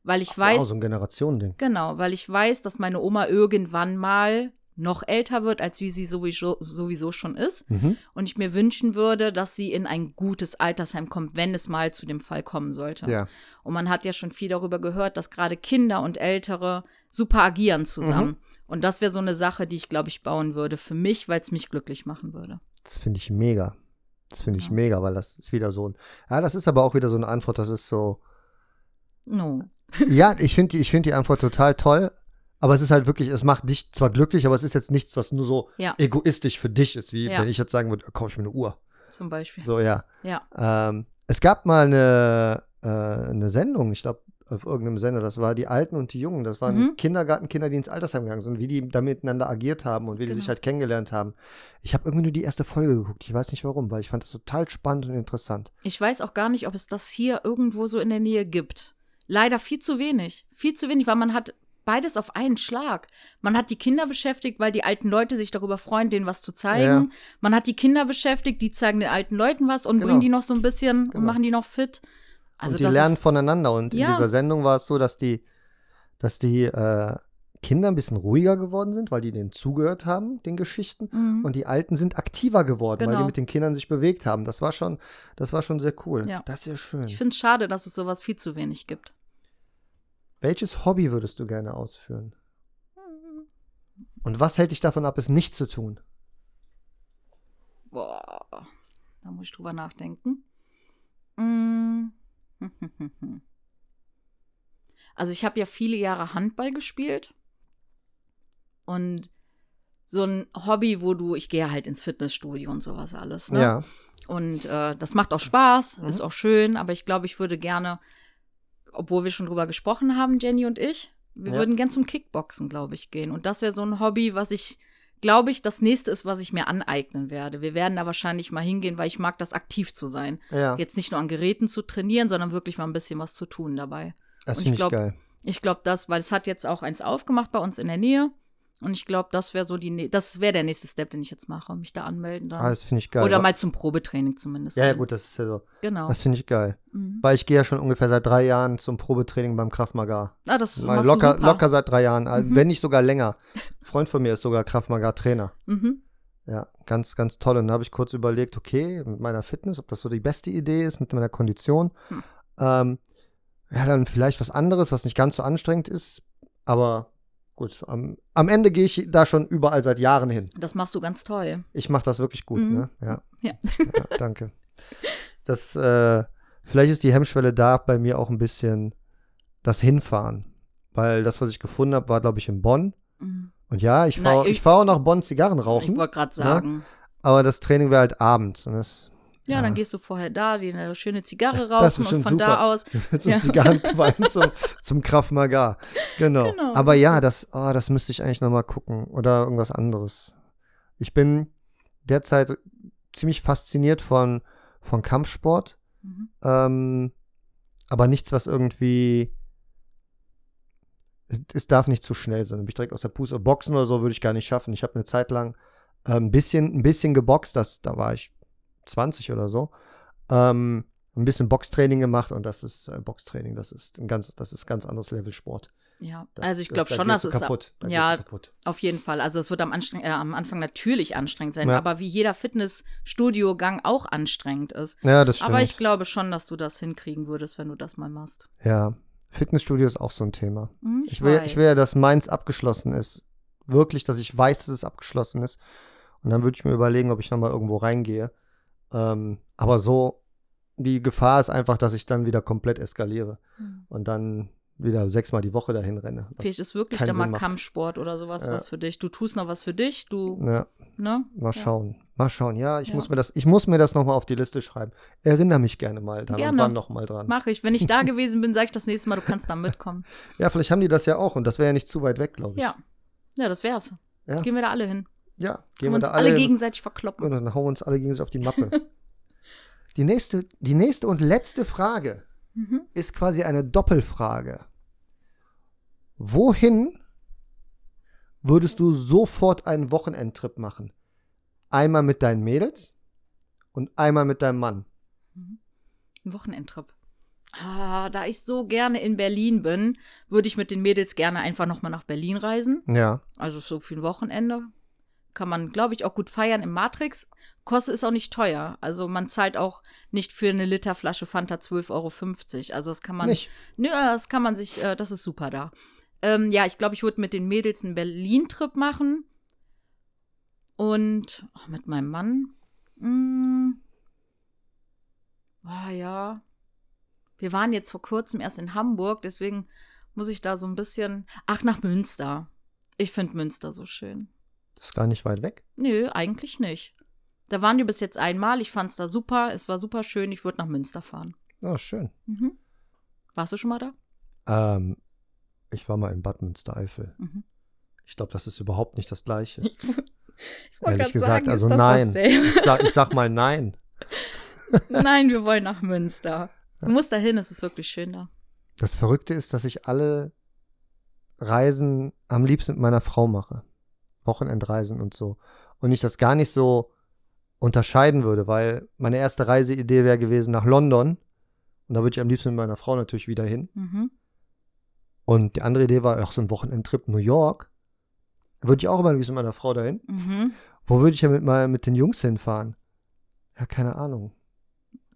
Weil ich Ach, weiß. Wow, so ein Generationending. Genau, weil ich weiß, dass meine Oma irgendwann mal noch älter wird, als wie sie sowieso, sowieso schon ist. Mhm. Und ich mir wünschen würde, dass sie in ein gutes Altersheim kommt, wenn es mal zu dem Fall kommen sollte. Ja. Und man hat ja schon viel darüber gehört, dass gerade Kinder und Ältere super agieren zusammen. Mhm. Und das wäre so eine Sache, die ich, glaube ich, bauen würde für mich, weil es mich glücklich machen würde. Das finde ich mega. Das finde ich Ja. mega, weil das ist wieder so ein. Ja, das ist aber auch wieder so eine Antwort, das ist so. No. Ja, ich finde die, ich find die Antwort total toll, aber es ist halt wirklich, es macht dich zwar glücklich, aber es ist jetzt nichts, was nur so Ja. egoistisch für dich ist, wie Ja. wenn ich jetzt sagen würde, kaufe ich mir eine Uhr. Zum Beispiel. So, ja. Ja. Ähm, es gab mal eine, äh, eine Sendung, ich glaube, auf irgendeinem Sender, das war die Alten und die Jungen. Das waren Mhm. Kindergartenkinder, die ins Altersheim gegangen sind, wie die da miteinander agiert haben und wie die Genau. sich halt kennengelernt haben. Ich habe irgendwie nur die erste Folge geguckt. Ich weiß nicht warum, weil ich fand das total spannend und interessant. Ich weiß auch gar nicht, ob es das hier irgendwo so in der Nähe gibt. Leider viel zu wenig. Viel zu wenig, weil man hat beides auf einen Schlag. Man hat die Kinder beschäftigt, weil die alten Leute sich darüber freuen, denen was zu zeigen. Man hat die Kinder beschäftigt, die zeigen den alten Leuten was und Genau. bringen die noch so ein bisschen Genau. und machen die noch fit. Also und die das lernen ist, voneinander. Und in Ja. dieser Sendung war es so, dass die, dass die äh, Kinder ein bisschen ruhiger geworden sind, weil die denen zugehört haben, den Geschichten. Mhm. Und die Alten sind aktiver geworden, weil die Genau. mit den Kindern sich bewegt haben. Das war schon, das war schon sehr cool. Ja. Das ist ja schön. Ich finde es schade, dass es sowas viel zu wenig gibt. Welches Hobby würdest du gerne ausführen? Und was hält dich davon ab, es nicht zu tun? Boah, da muss ich drüber nachdenken. Mm. [LAUGHS] Also ich habe ja viele Jahre Handball gespielt und so ein Hobby, wo du, ich gehe halt ins Fitnessstudio und sowas alles. Ne? Ja. Und äh, das macht auch Spaß, Mhm. ist auch schön, aber ich glaube, ich würde gerne, obwohl wir schon drüber gesprochen haben, Jenny und ich, wir Ja. würden gern zum Kickboxen, glaube ich, gehen. Und das wäre so ein Hobby, was ich, glaube ich, das nächste ist, was ich mir aneignen werde. Wir werden da wahrscheinlich mal hingehen, weil ich mag das aktiv zu sein. Ja. Jetzt nicht nur an Geräten zu trainieren, sondern wirklich mal ein bisschen was zu tun dabei. Das und finde ich ich glaub- geil. Ich glaube, das, weil es hat jetzt auch eins aufgemacht bei uns in der Nähe. Und ich glaube, das wäre so die, das wäre der nächste Step, den ich jetzt mache, mich da anmelden. Dann. Ah, das finde ich geil. Oder mal zum Probetraining zumindest. ja, ja, gut, das ist ja so. Genau. Das finde ich geil. Mhm. Weil ich gehe ja schon ungefähr seit drei Jahren zum Probetraining beim Krav Maga. Ah, das du locker, locker seit drei Jahren, also Mhm. wenn nicht sogar länger. Ein [LAUGHS] Freund von mir ist sogar Krav Maga Trainer. Mhm. Ja, ganz, ganz toll. Und da habe ich kurz überlegt, okay, mit meiner Fitness, ob das so die beste Idee ist, mit meiner Kondition. Hm. Ähm, ja, dann vielleicht was anderes, was nicht ganz so anstrengend ist. Aber gut, am, am Ende gehe ich da schon überall seit Jahren hin. Das machst du ganz toll. Ich mache das wirklich gut, Mhm. ne? Ja. Ja. ja danke. Das, äh, vielleicht ist die Hemmschwelle da bei mir auch ein bisschen das Hinfahren. Weil das, was ich gefunden habe, war, glaube ich, in Bonn. Mhm. Und ja, ich fahre ich- ich fahr auch nach Bonn Zigarren Ich rauchen. wollte gerade sagen. Aber das Training wäre halt abends. Und das Ja, ja, dann gehst du vorher da, die eine schöne Zigarre rauchen und von super. da aus. [LAUGHS] so ja. Zigarrenqualm [LAUGHS] zum, zum Kraft Maga. Genau. genau. Aber ja, das, oh, das müsste ich eigentlich nochmal gucken. Oder irgendwas anderes. Ich bin derzeit ziemlich fasziniert von, von Kampfsport. Mhm. Ähm, aber nichts, was irgendwie. Es darf nicht zu schnell sein. Bin ich direkt aus der Puste. Boxen oder so würde ich gar nicht schaffen. Ich habe eine Zeit lang äh, ein bisschen, ein bisschen geboxt. Das, da war ich 20 oder so. Ähm, ein bisschen Boxtraining gemacht und das ist äh, Boxtraining, das ist ein ganz, das ist ganz anderes Level Sport. Ja, das, also ich glaube schon, dass es kaputt. Da ja auf jeden Fall. Also es wird am, äh, am Anfang natürlich anstrengend sein, ja. aber wie jeder Fitnessstudio-Gang auch anstrengend ist. Ja, das stimmt. Aber ich glaube schon, dass du das hinkriegen würdest, wenn du das mal machst. Ja, Fitnessstudio ist auch so ein Thema. Hm, ich, ich will, ich will ja, dass meins abgeschlossen ist. Wirklich, dass ich weiß, dass es abgeschlossen ist. Und dann würde ich mir überlegen, ob ich nochmal irgendwo reingehe. Ähm, aber so, die Gefahr ist einfach, dass ich dann wieder komplett eskaliere. Mhm. Und dann wieder sechsmal die Woche dahin renne. Vielleicht ist wirklich dann mal Kampfsport oder sowas ja. was für dich. Du tust noch was für dich, du. Ja. Ne? Mal schauen. Ja. Mal schauen. Ja, ich muss mir das, ich muss mir das nochmal auf die Liste schreiben. Erinnere mich gerne mal dran gerne. und wann nochmal dran. Mache ich. Wenn ich da [LAUGHS] gewesen bin, sage ich das nächste Mal, du kannst da mitkommen. ja, vielleicht haben die das ja auch und das wäre ja nicht zu weit weg, glaube ich. Ja. Ja, das wär's. Ja. Gehen wir da alle hin. Ja, gehen wir uns da alle, alle gegenseitig verkloppen. Und dann hauen wir uns alle gegenseitig auf die Mappe. [LAUGHS] die, nächste, die nächste und letzte Frage mhm. ist quasi eine Doppelfrage. Wohin würdest du sofort einen Wochenendtrip machen? Einmal mit deinen Mädels und einmal mit deinem Mann. Mhm. Ein Wochenendtrip. Ah, da ich so gerne in Berlin bin, würde ich mit den Mädels gerne einfach nochmal nach Berlin reisen. Ja. Also so für ein Wochenende. Kann man, glaube ich, auch gut feiern im Matrix. Kostet ist auch nicht teuer. Also man zahlt auch nicht für eine Liter Flasche Fanta 12,50 Euro. Also das kann man. Nicht. Nö, das kann man sich, äh, das ist super da. Ähm, ja, ich glaube, ich würde mit den Mädels einen Berlin-Trip machen. Und oh, mit meinem Mann. Hm. Ah, ja. Wir waren jetzt vor kurzem erst in Hamburg, deswegen muss ich da so ein bisschen. Ach, nach Münster. Ich finde Münster so schön. Ist gar nicht weit weg? Nö, eigentlich nicht. Da waren wir bis jetzt einmal. Ich fand es da super. Es war super schön. Ich würde nach Münster fahren. Oh, schön. Mhm. Warst du schon mal da? Ähm, ich war mal in Bad Münstereifel. Mhm. Ich glaube, das ist überhaupt nicht das Gleiche. [LAUGHS] ich Ehrlich gesagt, sagen, also nein. Ich sag, ich sag mal nein. [LAUGHS] nein, wir wollen nach Münster. Du musst da hin, es ist wirklich schön da. Das Verrückte ist, dass ich alle Reisen am liebsten mit meiner Frau mache. Wochenendreisen und so. Und ich das gar nicht so unterscheiden würde, weil meine erste Reiseidee wäre gewesen nach London. Und da würde ich am liebsten mit meiner Frau natürlich wieder hin. Mhm. Und die andere Idee war auch so ein Wochenendtrip New York. Da würde ich auch immer mit meiner Frau dahin. Mhm. Wo würde ich ja mit, mal mit den Jungs hinfahren? Ja, keine Ahnung.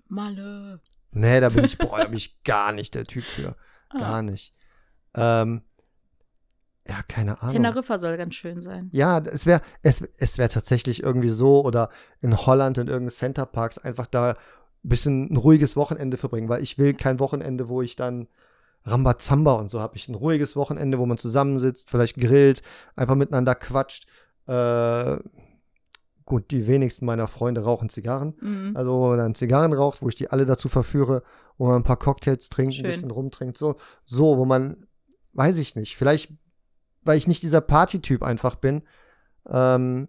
Malle. Nee, da bin ich, boah, da bin ich gar nicht der Typ für. Ah. Gar nicht. Ähm, ja, keine Ahnung. Teneriffa soll ganz schön sein. Ja, es wäre es, es wär tatsächlich irgendwie so oder in Holland in irgendeinen Centerparks einfach da ein bisschen ein ruhiges Wochenende verbringen, weil ich will kein Wochenende, wo ich dann Rambazamba und so habe. Ich ein ruhiges Wochenende, wo man zusammensitzt, vielleicht grillt, einfach miteinander quatscht. Äh, gut, die wenigsten meiner Freunde rauchen Zigarren. Mhm. Also, wo man dann Zigarren raucht, wo ich die alle dazu verführe, wo man ein paar Cocktails trinkt, Schön. ein bisschen rumtrinkt. So, so, wo man, weiß ich nicht, vielleicht weil ich nicht dieser Partytyp einfach bin, ähm,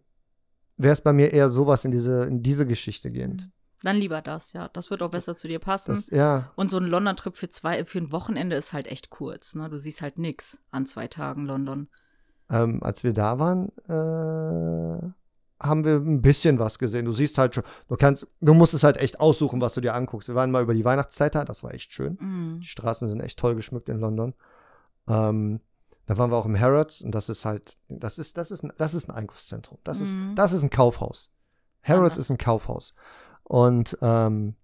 wäre es bei mir eher sowas in diese, in diese Geschichte gehend. Mhm. Dann lieber das, ja. Das wird auch besser zu dir passen. Das, ja. Und so ein London-Trip für zwei, für ein Wochenende ist halt echt kurz, ne? Du siehst halt nichts an zwei Tagen London. Ähm, als wir da waren, äh, haben wir ein bisschen was gesehen. Du siehst halt schon, du kannst, du musst es halt echt aussuchen, was du dir anguckst. Wir waren mal über die Weihnachtszeit da, das war echt schön. Mm. Die Straßen sind echt toll geschmückt in London. Ähm, da waren wir auch im Harrods und das ist halt, das ist, das ist, ein, das ist ein Einkaufszentrum. Das, mhm. ist, das ist ein Kaufhaus. Harrods ist ein Kaufhaus. Und ähm,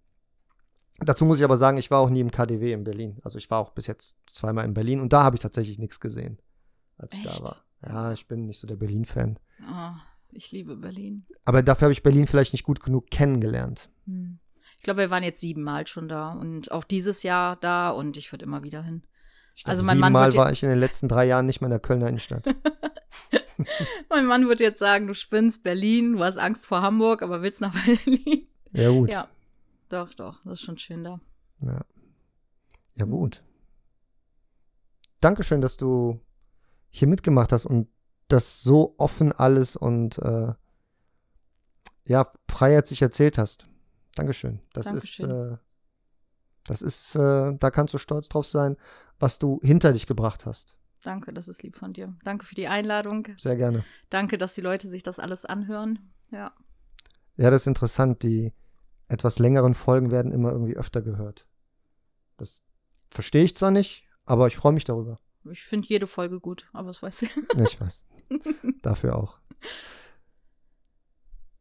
dazu muss ich aber sagen, ich war auch nie im KDW in Berlin. Also ich war auch bis jetzt zweimal in Berlin und da habe ich tatsächlich nichts gesehen, als ich Echt? da war. Ja, ich bin nicht so der Berlin-Fan. Oh, ich liebe Berlin. Aber dafür habe ich Berlin vielleicht nicht gut genug kennengelernt. Hm. Ich glaube, wir waren jetzt siebenmal schon da und auch dieses Jahr da und ich würde immer wieder hin. Glaub, also mein Mann Mal war ich in den letzten drei Jahren nicht mehr in der Kölner Innenstadt. [LAUGHS] mein Mann wird jetzt sagen, du spinnst Berlin, du hast Angst vor Hamburg, aber willst nach [LAUGHS] Berlin. Ja gut. Ja. Doch, doch, das ist schon schön da. Ja. Ja, gut. Dankeschön, dass du hier mitgemacht hast und das so offen alles und äh, ja, freiheitig erzählt hast. Dankeschön. Das Dankeschön. ist, äh, das ist, äh, da kannst du stolz drauf sein, was du hinter dich gebracht hast. Danke, das ist lieb von dir. Danke für die Einladung. Sehr gerne. Danke, dass die Leute sich das alles anhören. Ja. Ja, das ist interessant. Die etwas längeren Folgen werden immer irgendwie öfter gehört. Das verstehe ich zwar nicht, aber ich freue mich darüber. Ich finde jede Folge gut, aber das weiß ich. Ich weiß. [LAUGHS] Dafür auch.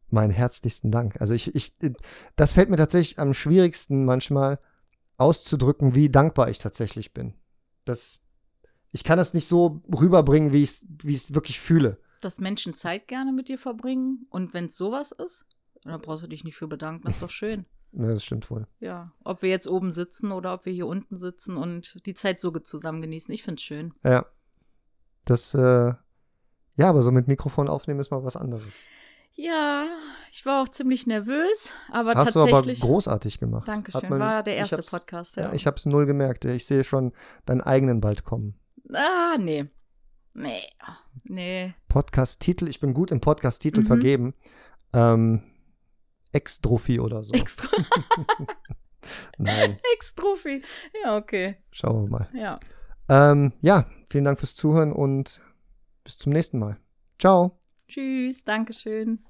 Meinen herzlichsten Dank. Also ich, ich, das fällt mir tatsächlich am schwierigsten manchmal auszudrücken, wie dankbar ich tatsächlich bin. Das, ich kann das nicht so rüberbringen, wie ich es wie wirklich fühle. Dass Menschen Zeit gerne mit dir verbringen und wenn es sowas ist, dann brauchst du dich nicht für bedanken. Das ist doch schön. [LAUGHS] Ja, das stimmt wohl. Ja, ob wir jetzt oben sitzen oder ob wir hier unten sitzen und die Zeit so zusammen genießen. Ich finde es schön. Ja. Das, äh, ja, aber so mit Mikrofon aufnehmen ist mal was anderes. Ja, ich war auch ziemlich nervös, aber Hast tatsächlich. du aber großartig gemacht. Dankeschön, man, war der erste Podcast, ja. ja ich habe es null gemerkt. Ich sehe schon deinen eigenen bald kommen. Ah, nee. Nee. Nee. Podcast-Titel, ich bin gut im Podcast-Titel mhm. vergeben. Ähm, Extrophy oder so. Extrophy. [LAUGHS] Nein. [LAUGHS] Extrophy. Ja, okay. Schauen wir mal. Ja. Ähm, ja, vielen Dank fürs Zuhören und bis zum nächsten Mal. Ciao. Tschüss, Dankeschön.